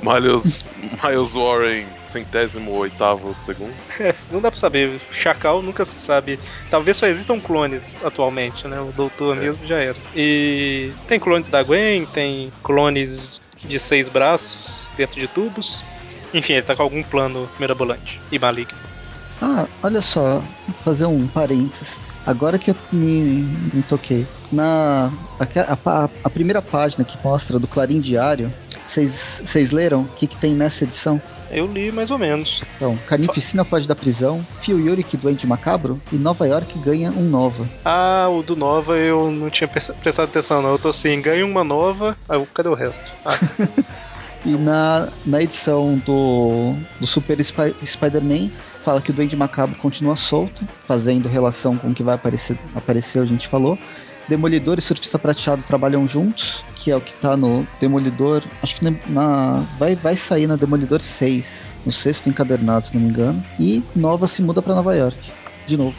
Miles, Miles Warren, centésimo oitavo segundo. É, não dá pra saber. Chacal nunca se sabe. Talvez só existam clones atualmente, né? O doutor É. mesmo já era. E tem clones da Gwen, tem clones de seis braços dentro de tubos. Enfim, ele tá com algum plano mirabolante e maligno. Ah, olha só, vou fazer um parênteses. Agora que eu me, me toquei. Na a, a- a primeira página que mostra do Clarim Diário, vocês vocês leram o que, que tem nessa edição? Eu li mais ou menos. Então, Carnificina foge da prisão, Phil Yurik doente macabro e Nova York ganha um Nova. Ah, o do Nova eu não tinha presta- prestado atenção, não. Eu tô assim, ganha uma nova. Ah, cadê o resto? Ah, E na, na edição do, do Super Spy- Spider-Man, fala que o Duende Macabro continua solto, fazendo relação com o que vai aparecer, apareceu, a gente falou. Demolidor e Surfista Prateado trabalham juntos, que é o que tá no Demolidor. Acho que na, vai, vai sair na Demolidor 6, no sexto encadernado, se não me engano. E Nova se muda pra Nova York, de novo.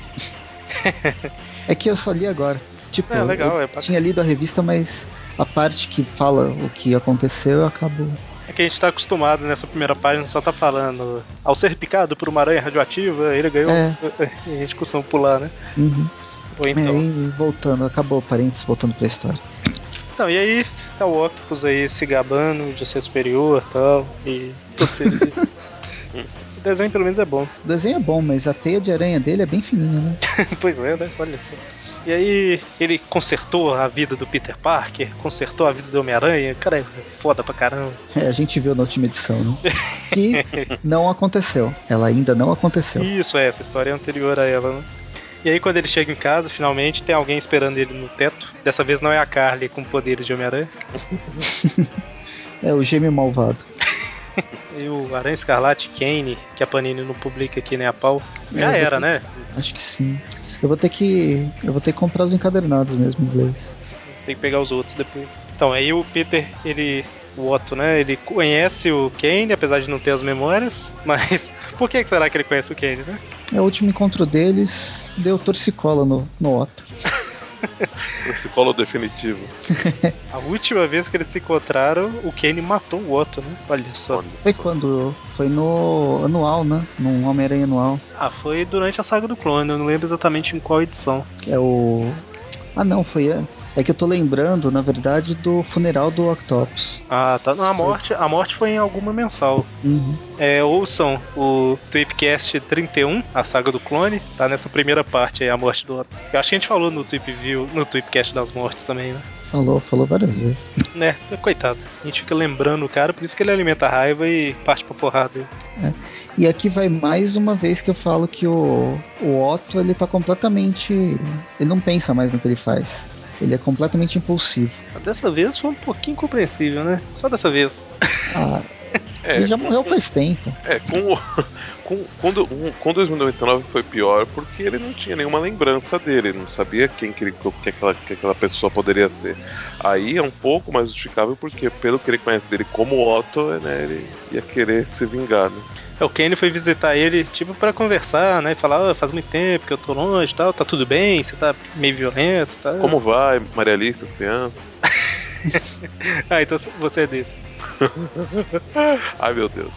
é que eu só li agora. Tipo, É, legal, eu é tinha lido a revista, mas a parte que fala o que aconteceu eu acabo é que a gente tá acostumado nessa primeira página, só tá falando. Ao ser picado por uma aranha radioativa, ele ganhou. É. A gente costuma pular, né? Uhum. Ou então. E voltando, acabou parênteses, voltando pra história. Então, e aí tá o Octopus aí se gabando de ser superior e tal. E tudo o desenho pelo menos é bom. O desenho é bom, mas a teia de aranha dele é bem fininha, né? pois é, né? Olha só. E aí ele consertou a vida do Peter Parker, consertou a vida do Homem-Aranha. Cara, é foda pra caramba. É, a gente viu na última edição, né? Que não aconteceu. Ela ainda não aconteceu. Isso, é, essa história é anterior a ela, né? E aí, quando ele chega em casa, finalmente, tem alguém esperando ele no teto. Dessa vez não é a Carly com poderes de Homem-Aranha. É o gêmeo malvado. E o Aranha Escarlate Kane, que a Panini não publica aqui nem a pau. Já É, era, ter- né? Acho que sim. Eu vou ter que. Eu vou ter que comprar os encadernados mesmo inglês. Tem que pegar os outros depois. Então, aí o Peter, ele. O Otto, né? Ele conhece o Kane, apesar de não ter as memórias. Mas por que será que ele conhece o Kane, né? É o último encontro deles, deu torcicola no, no Otto. Esse colo definitivo. A última vez que eles se encontraram, o Kane matou o Otto, né? Olha só. Olha Foi só. quando? Foi no anual, né? Num Homem-Aranha anual. Ah, foi durante a saga do clone, eu não lembro exatamente em qual edição. É o. Ah não, foi. É que eu tô lembrando, na verdade, do funeral do Octopus. Ah, tá. Não, a morte, a morte foi em alguma mensal. Uhum. É, ouçam o Tweepcast 31, a saga do clone, tá nessa primeira parte aí, a morte do. Eu acho que a gente falou no Tweep View, no Tweepcast das mortes também, né? Falou, falou várias vezes. É, coitado. A gente fica lembrando o cara, por isso que ele alimenta a raiva e parte pra porrada. E aqui vai mais uma vez que eu falo que o, o Otto, ele tá completamente. Ele não pensa mais no que ele faz. Ele é completamente impulsivo. Dessa vez foi um pouquinho compreensível, né? Só dessa vez. Ah, É, ele já morreu faz tempo. É, com, o- com, quando, um- com 2099 foi pior porque ele não tinha nenhuma lembrança dele, não sabia quem que, ele, que, aquela, que aquela pessoa poderia ser. Aí é um pouco mais justificável porque, pelo que ele conhece dele como Otto, né, ele ia querer se vingar, né? É, O Kane foi visitar ele, tipo, pra conversar, né? E falar, "Ah, faz muito tempo que eu tô longe e tal, tá tudo bem, você tá meio violento e tal. Como vai, Maria Alice, as crianças? Ah, então você é desses. Ai meu Deus.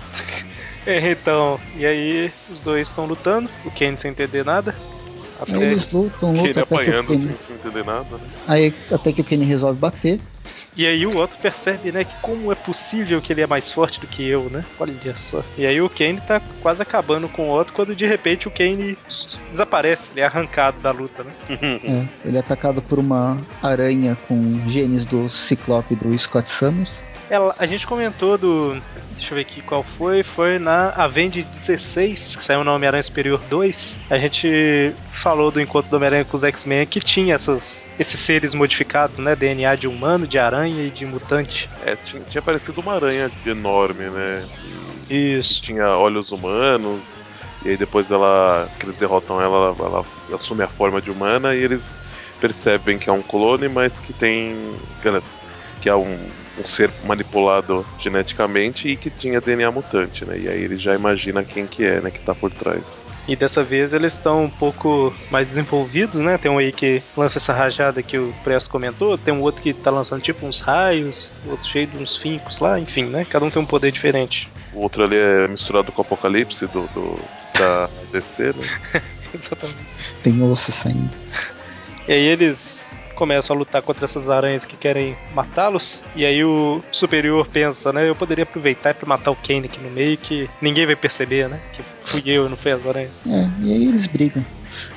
É, então, e aí os dois estão lutando, o Kane sem entender nada. Até... Eles lutam, lutam Ele até que, o apanhando Kenny, sem, sem entender nada, né? aí, até que o Kenny resolve bater. E aí o outro percebe, né, que como é possível que ele é mais forte do que eu, né? Olha só. E aí o Kane tá quase acabando com o outro quando de repente o Kane desaparece, ele é arrancado da luta, né? É, ele é atacado por uma aranha com genes do Ciclope do Scott Summers. Ela, a gente comentou do. Deixa eu ver aqui qual foi. Foi na Avenge 16, que saiu no Homem-Aranha Superior 2. A gente falou do encontro do Homem-Aranha com os X-Men que tinha essas, esses seres modificados, né? DNA de humano, de aranha e de mutante. É, tinha, tinha parecido uma aranha enorme, né? E Isso. tinha olhos humanos, e aí depois ela. que eles derrotam ela, ela assume a forma de humana e eles percebem que é um clone, mas que tem. que é um, um ser manipulado geneticamente e que tinha DNA mutante, né? E aí ele já imagina quem que é, né, que tá por trás. E dessa vez eles estão um pouco mais desenvolvidos, né? Tem um aí que lança essa rajada que o Presto comentou, tem um outro que tá lançando tipo uns raios, outro cheio de uns fincos lá, enfim, né? Cada um tem um poder diferente. O outro ali é misturado com o Apocalipse do, do- da DC, né? Exatamente. Tem osso saindo. E aí eles começam a lutar contra essas aranhas que querem matá-los. E aí o superior pensa, né? Eu poderia aproveitar pra matar o Kane aqui no meio, que ninguém vai perceber, né? Que fui eu, não foi as aranhas. É, e aí eles brigam.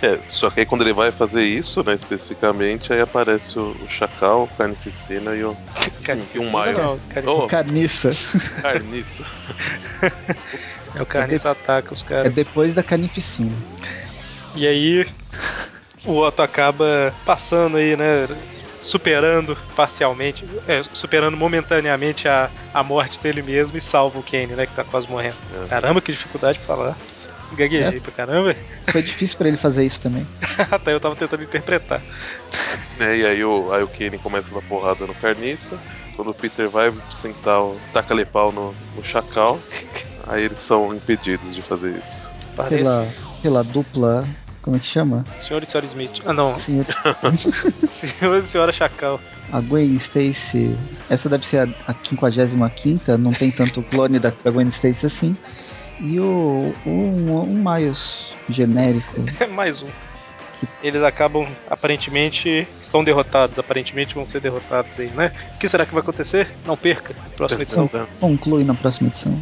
É, só que aí quando ele vai fazer isso, né, especificamente, aí aparece o, o Chacal, o Carnificina e o Carnificina um Maio. não, Carni- Oh, Carniça. Carniça. É o Carniça ataca os É caras. depois da carnificina. E aí o Otto acaba passando aí, né? Superando parcialmente, é, superando momentaneamente a, a morte dele mesmo e salva o Kane, né? Que tá quase morrendo. É. Caramba, que dificuldade de falar. Gaguejei É. pra caramba. Foi difícil pra ele fazer isso também. Até eu tava tentando interpretar. É, e aí o, aí o Kenny começa a dar porrada no Carniça. Quando o Peter vai sentar, o taca-lhe pau no, no Chacal, aí eles são impedidos de fazer isso. Parece. Pela, pela dupla. Como é que chama? Senhor e senhora Smith. Ah, não. Senhor, Senhor e senhora Chacal. a Gwen Stacy. Essa deve ser a, a 55, não tem tanto clone da, da Gwen Stacy assim. E o. Um, um Miles genérico. É mais um. eles acabam, aparentemente, estão derrotados. Aparentemente vão ser derrotados aí, né? O que será que vai acontecer? Não perca. Próxima edição. Conclui na próxima edição.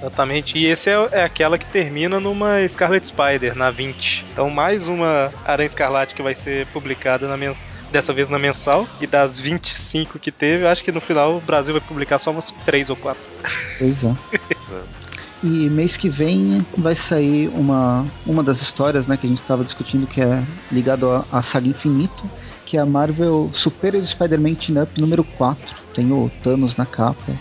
Exatamente. E esse é, é aquela que termina numa Scarlet Spider, na 20. Então, mais uma Aranha Escarlate que vai ser publicada na dessa vez na mensal. E das 25 que teve, acho que no final o Brasil vai publicar só umas 3 ou 4. Pois é. E mês que vem vai sair uma, uma das histórias né, que a gente estava discutindo que é ligado à, à saga Infinito, que é a Marvel Superior Spider-Man Team Up número 4. Tem o Thanos na capa.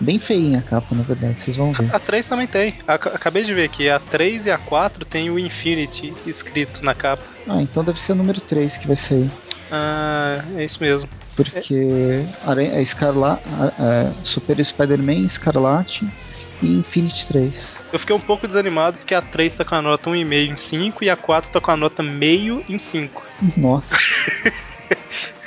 Bem feinha a capa, na verdade, vocês vão ver. A 3 também tem. Ac- Acabei de ver aqui, a 3 e a 4 tem o Infinity escrito na capa. Ah, então deve ser o número 3 que vai sair. Ah, é isso mesmo. Porque é Escarla, é, Super Spider-Man, Escarlate e Infinity 3. Eu fiquei um pouco desanimado porque a 3 tá com a nota 1,5 em 5 e a 4 tá com a nota meio em 5. Nossa,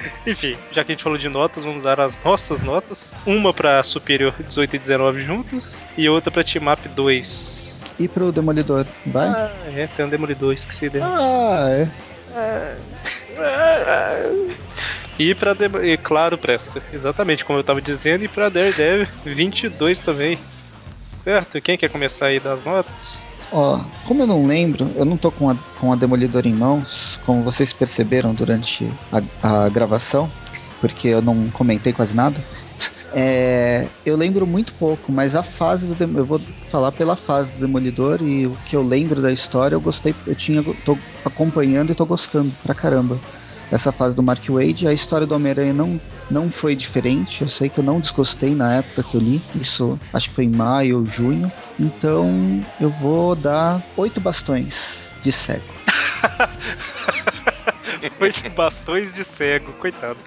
Enfim, já que a gente falou de notas, vamos dar as nossas notas. Uma pra Superior 18 e 19 juntos e outra pra Team Up 2. e pro Demolidor, vai? Ah, é, tem um Demolidor, esqueci dele. Ah, é. E pra, Dem- e claro, Presta, exatamente como eu tava dizendo, e pra Daredevil 22 também. Certo? E quem quer começar aí das notas? Ó, como eu não lembro, eu não tô com a, com a Demolidor em mãos, como vocês perceberam durante a, a gravação, porque eu não comentei quase nada. É, eu lembro muito pouco, mas a fase do eu vou falar pela fase do Demolidor e o que eu lembro da história, eu gostei, eu tinha tô acompanhando e tô gostando pra caramba. Essa fase do Mark Wade, a história do Homem-Aranha não não foi diferente. Eu sei que eu não desgostei na época que eu li. Isso acho que foi em maio ou junho. Então eu vou dar oito bastões de cego. Oito bastões de cego, coitado.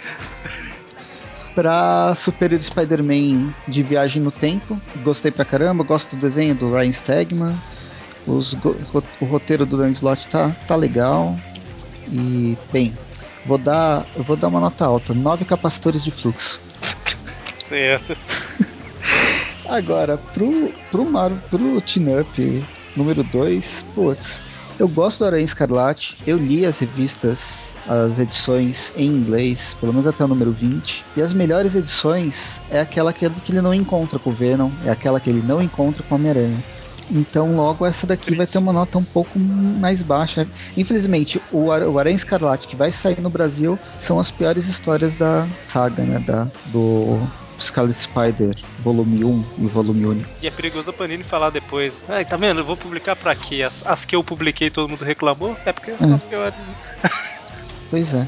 Pra Superior Spider-Man de Viagem no Tempo, gostei pra caramba. Gosto do desenho do Ryan Stegman. Os o roteiro do Dan Slott tá, tá legal. E, bem, vou dar, eu vou dar uma nota alta: nove capacitores de fluxo. Certo. Agora, pro, pro, Mar, pro Team Up número 2, putz, eu gosto do Aranha Escarlate, eu li as revistas, as edições em inglês, pelo menos até o número 20, e as melhores edições é aquela que ele, que ele não encontra com o Venom, é aquela que ele não encontra com o Homem-Aranha. Então, logo essa daqui vai ter uma nota um pouco mais baixa. Infelizmente, o, Ar- o Aranha Escarlate que vai sair no Brasil são as piores histórias da saga, né? Da, do Scarlet Spider, volume 1 e volume único. E é perigoso a Panini falar depois. Ai, tá vendo? Eu vou publicar pra quê? As, as que eu publiquei todo mundo reclamou? É porque são É. as piores. Pois é.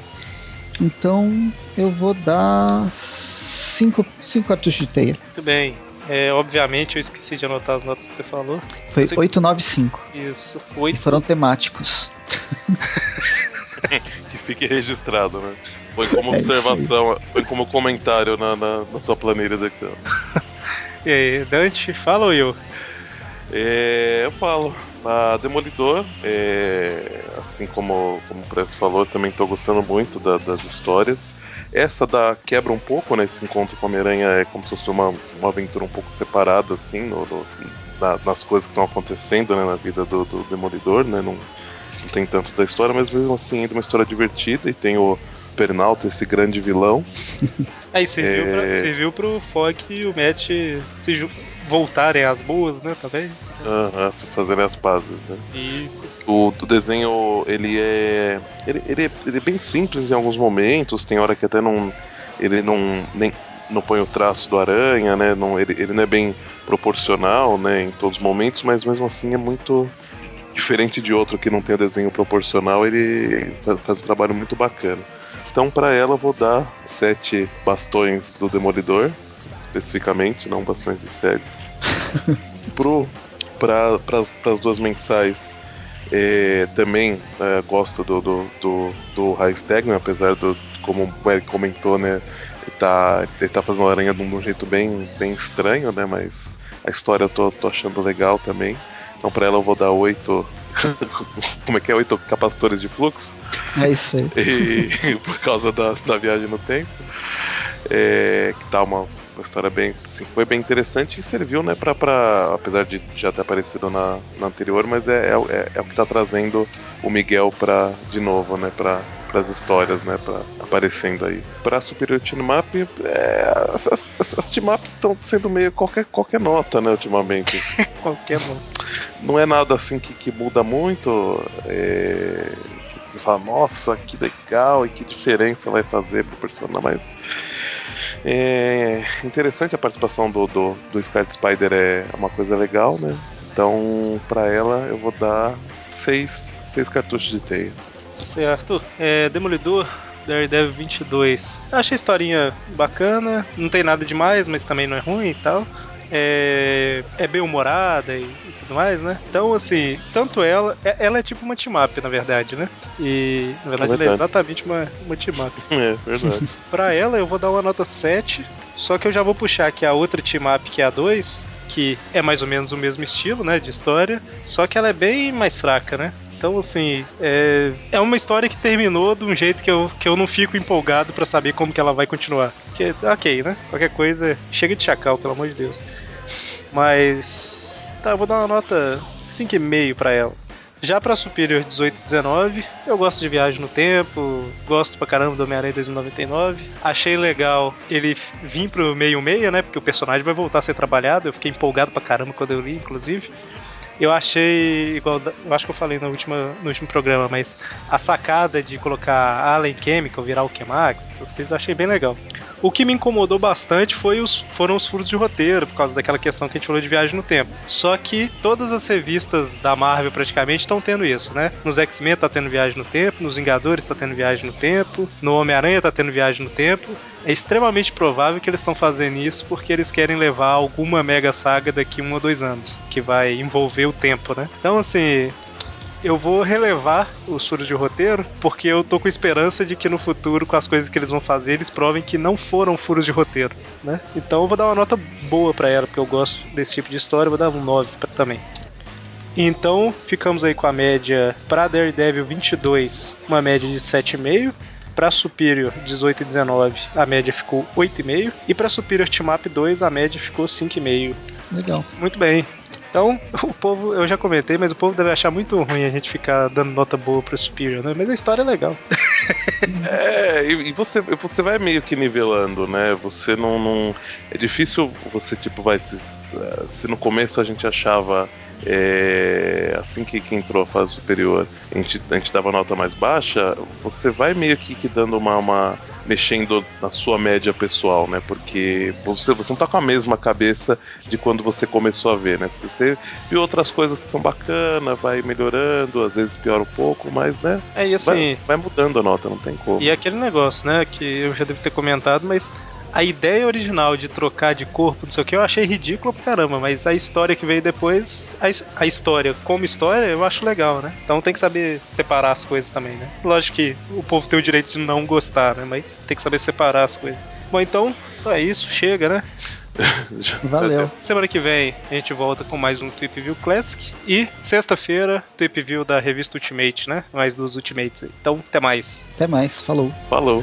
Então, eu vou dar 5 cartuchos de teia. Muito bem. É, obviamente eu esqueci de anotar as notas que você falou. Foi Você- 895. Isso. E Oito. foram temáticos. Que fique registrado, né? Põe como É observação, põe como comentário na, na, na sua planilha do Excel. E aí, Dante, fala ou eu? É, eu falo, a Demolidor, é, assim como, como o Press falou, eu também tô gostando muito da- das histórias. Essa da quebra um pouco, né? Esse encontro com a Homem-Aranha é como se fosse uma, uma aventura um pouco separada, assim, no, no- na- nas coisas que estão acontecendo né, na vida do, do Demolidor, né? Não, não tem tanto da história, mas mesmo assim ainda é uma história divertida e tem o Pernalto, esse grande vilão. Aí serviu, É. pra, serviu pro Fog e o Matt se voltarem às boas, né? Também. Aham, fazendo as pazes, né? Isso. O, o desenho, ele é, ele, ele é. ele é bem simples em alguns momentos, tem hora que até não. Ele não. Nem, não põe o traço do aranha, né? Não, ele, ele não é bem proporcional, né? Em todos os momentos, mas mesmo assim é muito diferente de outro que não tem o desenho proporcional, ele faz, faz um trabalho muito bacana. Então, para ela, eu vou dar sete bastões do Demolidor, especificamente, não bastões de cego. Pro, para as duas mensais, é, também é, gosto do, do, do, do High Stegman, apesar do, como o Eric comentou, né? Ele tá, ele tá fazendo a aranha de um, jeito bem, bem estranho, né? Mas a história eu tô, tô achando legal também. Então pra ela eu vou dar oito. como é que é? Oito capacitores de fluxo. É isso aí. E por causa da, da viagem no tempo. É, que tá uma, uma história bem, assim, foi bem interessante e serviu, né, pra, pra apesar de já ter aparecido na, na anterior, mas é, é, é o que tá trazendo o Miguel pra, de novo, né, pra, pras histórias, né, pra, aparecendo aí. Pra Superior Team Up, é, as, as, as team ups estão sendo meio qualquer, qualquer nota, né, ultimamente. Qualquer um. Não é nada assim que, que muda muito, é, você fala, nossa, que legal e que diferença vai fazer pro personagem, mas é interessante a participação do, do, do Scarlet Spider, é uma coisa legal, né? Então, pra ela, eu vou dar seis, seis cartuchos de teia. Certo. É, Demolidor, Daredevil 22. Eu achei a historinha bacana, não tem nada demais, mas também não é ruim e tal. É, é bem humorada e, e tudo mais, né? Então, assim, tanto ela. é- Ela é tipo uma team-up, na verdade, né? E, na verdade, ela é verdade. exatamente uma, uma team-up. É, verdade. Pra ela, eu vou dar uma nota 7. Só que eu já vou puxar aqui a outra team-up, que é a 2, que é mais ou menos o mesmo estilo, né, de história. Só que ela é bem mais fraca, né? Então, assim, é, é uma história que terminou de um jeito que eu, que eu não fico empolgado pra saber como que ela vai continuar. Porque, ok, né? Qualquer coisa, chega de chacal, pelo amor de Deus. Mas. Tá, eu vou dar uma nota 5,5 pra ela. Já pra Superior 18 e 19, eu gosto de Viagem no Tempo, gosto pra caramba do Homem-Aranha 2099. Achei legal ele vir pro meio-meia, né? Porque o personagem vai voltar a ser trabalhado. Eu fiquei empolgado pra caramba quando eu li, inclusive. Eu achei, igual, eu acho que eu falei no, última, no último programa, mas a sacada de colocar Allen Chemical, virar o Chemax, essas coisas eu achei bem legal. O que me incomodou bastante foi os, foram os furos de roteiro, por causa daquela questão que a gente falou de viagem no tempo. Só que todas as revistas da Marvel praticamente estão tendo isso, né? Nos X-Men tá tendo viagem no tempo, nos Vingadores tá tendo viagem no tempo, no Homem-Aranha tá tendo viagem no tempo. É extremamente provável que eles estão fazendo isso porque eles querem levar alguma mega saga daqui um ou dois anos, que vai envolver o tempo, né? Então, assim, eu vou relevar os furos de roteiro, porque eu tô com esperança de que no futuro, com as coisas que eles vão fazer, eles provem que não foram furos de roteiro, né? Então eu vou dar uma nota boa pra ela, porque eu gosto desse tipo de história, vou dar um 9 pra- também. Então, ficamos aí com a média pra Daredevil 22, uma média de 7,5. Pra Superior 18 e 19, a média ficou 8,5. E pra Superior Team Up 2, a média ficou 5,5. Legal. Muito bem. Então, o povo, eu já comentei, mas o povo deve achar muito ruim a gente ficar dando nota boa pro Superior, né? Mas a história é legal. É, e, e você, você vai meio que nivelando, né? Você não, não- É difícil você, tipo, vai se. Se no começo a gente achava. É, assim que, que entrou a fase superior, a gente, a gente dava nota mais baixa, você vai meio que, que dando uma, uma- mexendo na sua média pessoal, né? Porque você, você não tá com a mesma cabeça de quando você começou a ver, né? Você, você viu outras coisas que são bacanas, vai melhorando, às vezes piora um pouco, mas, né? É, e assim, Vai, vai mudando a nota, não tem como. E é aquele negócio, né, que eu já devo ter comentado, mas a ideia original de trocar de corpo, não sei o que, eu achei ridículo pra caramba, mas a história que veio depois, a, a história como história, eu acho legal, né? Então tem que saber separar as coisas também, né? Lógico que o povo tem o direito de não gostar, né? Mas tem que saber separar as coisas. Bom, então, então é isso, chega, né? Valeu. Semana que vem a gente volta com mais um Tweep View Classic. E sexta-feira, Tweep View da revista Ultimate, né? Mais dos Ultimates aí. Então, até mais. Até mais. Falou. Falou.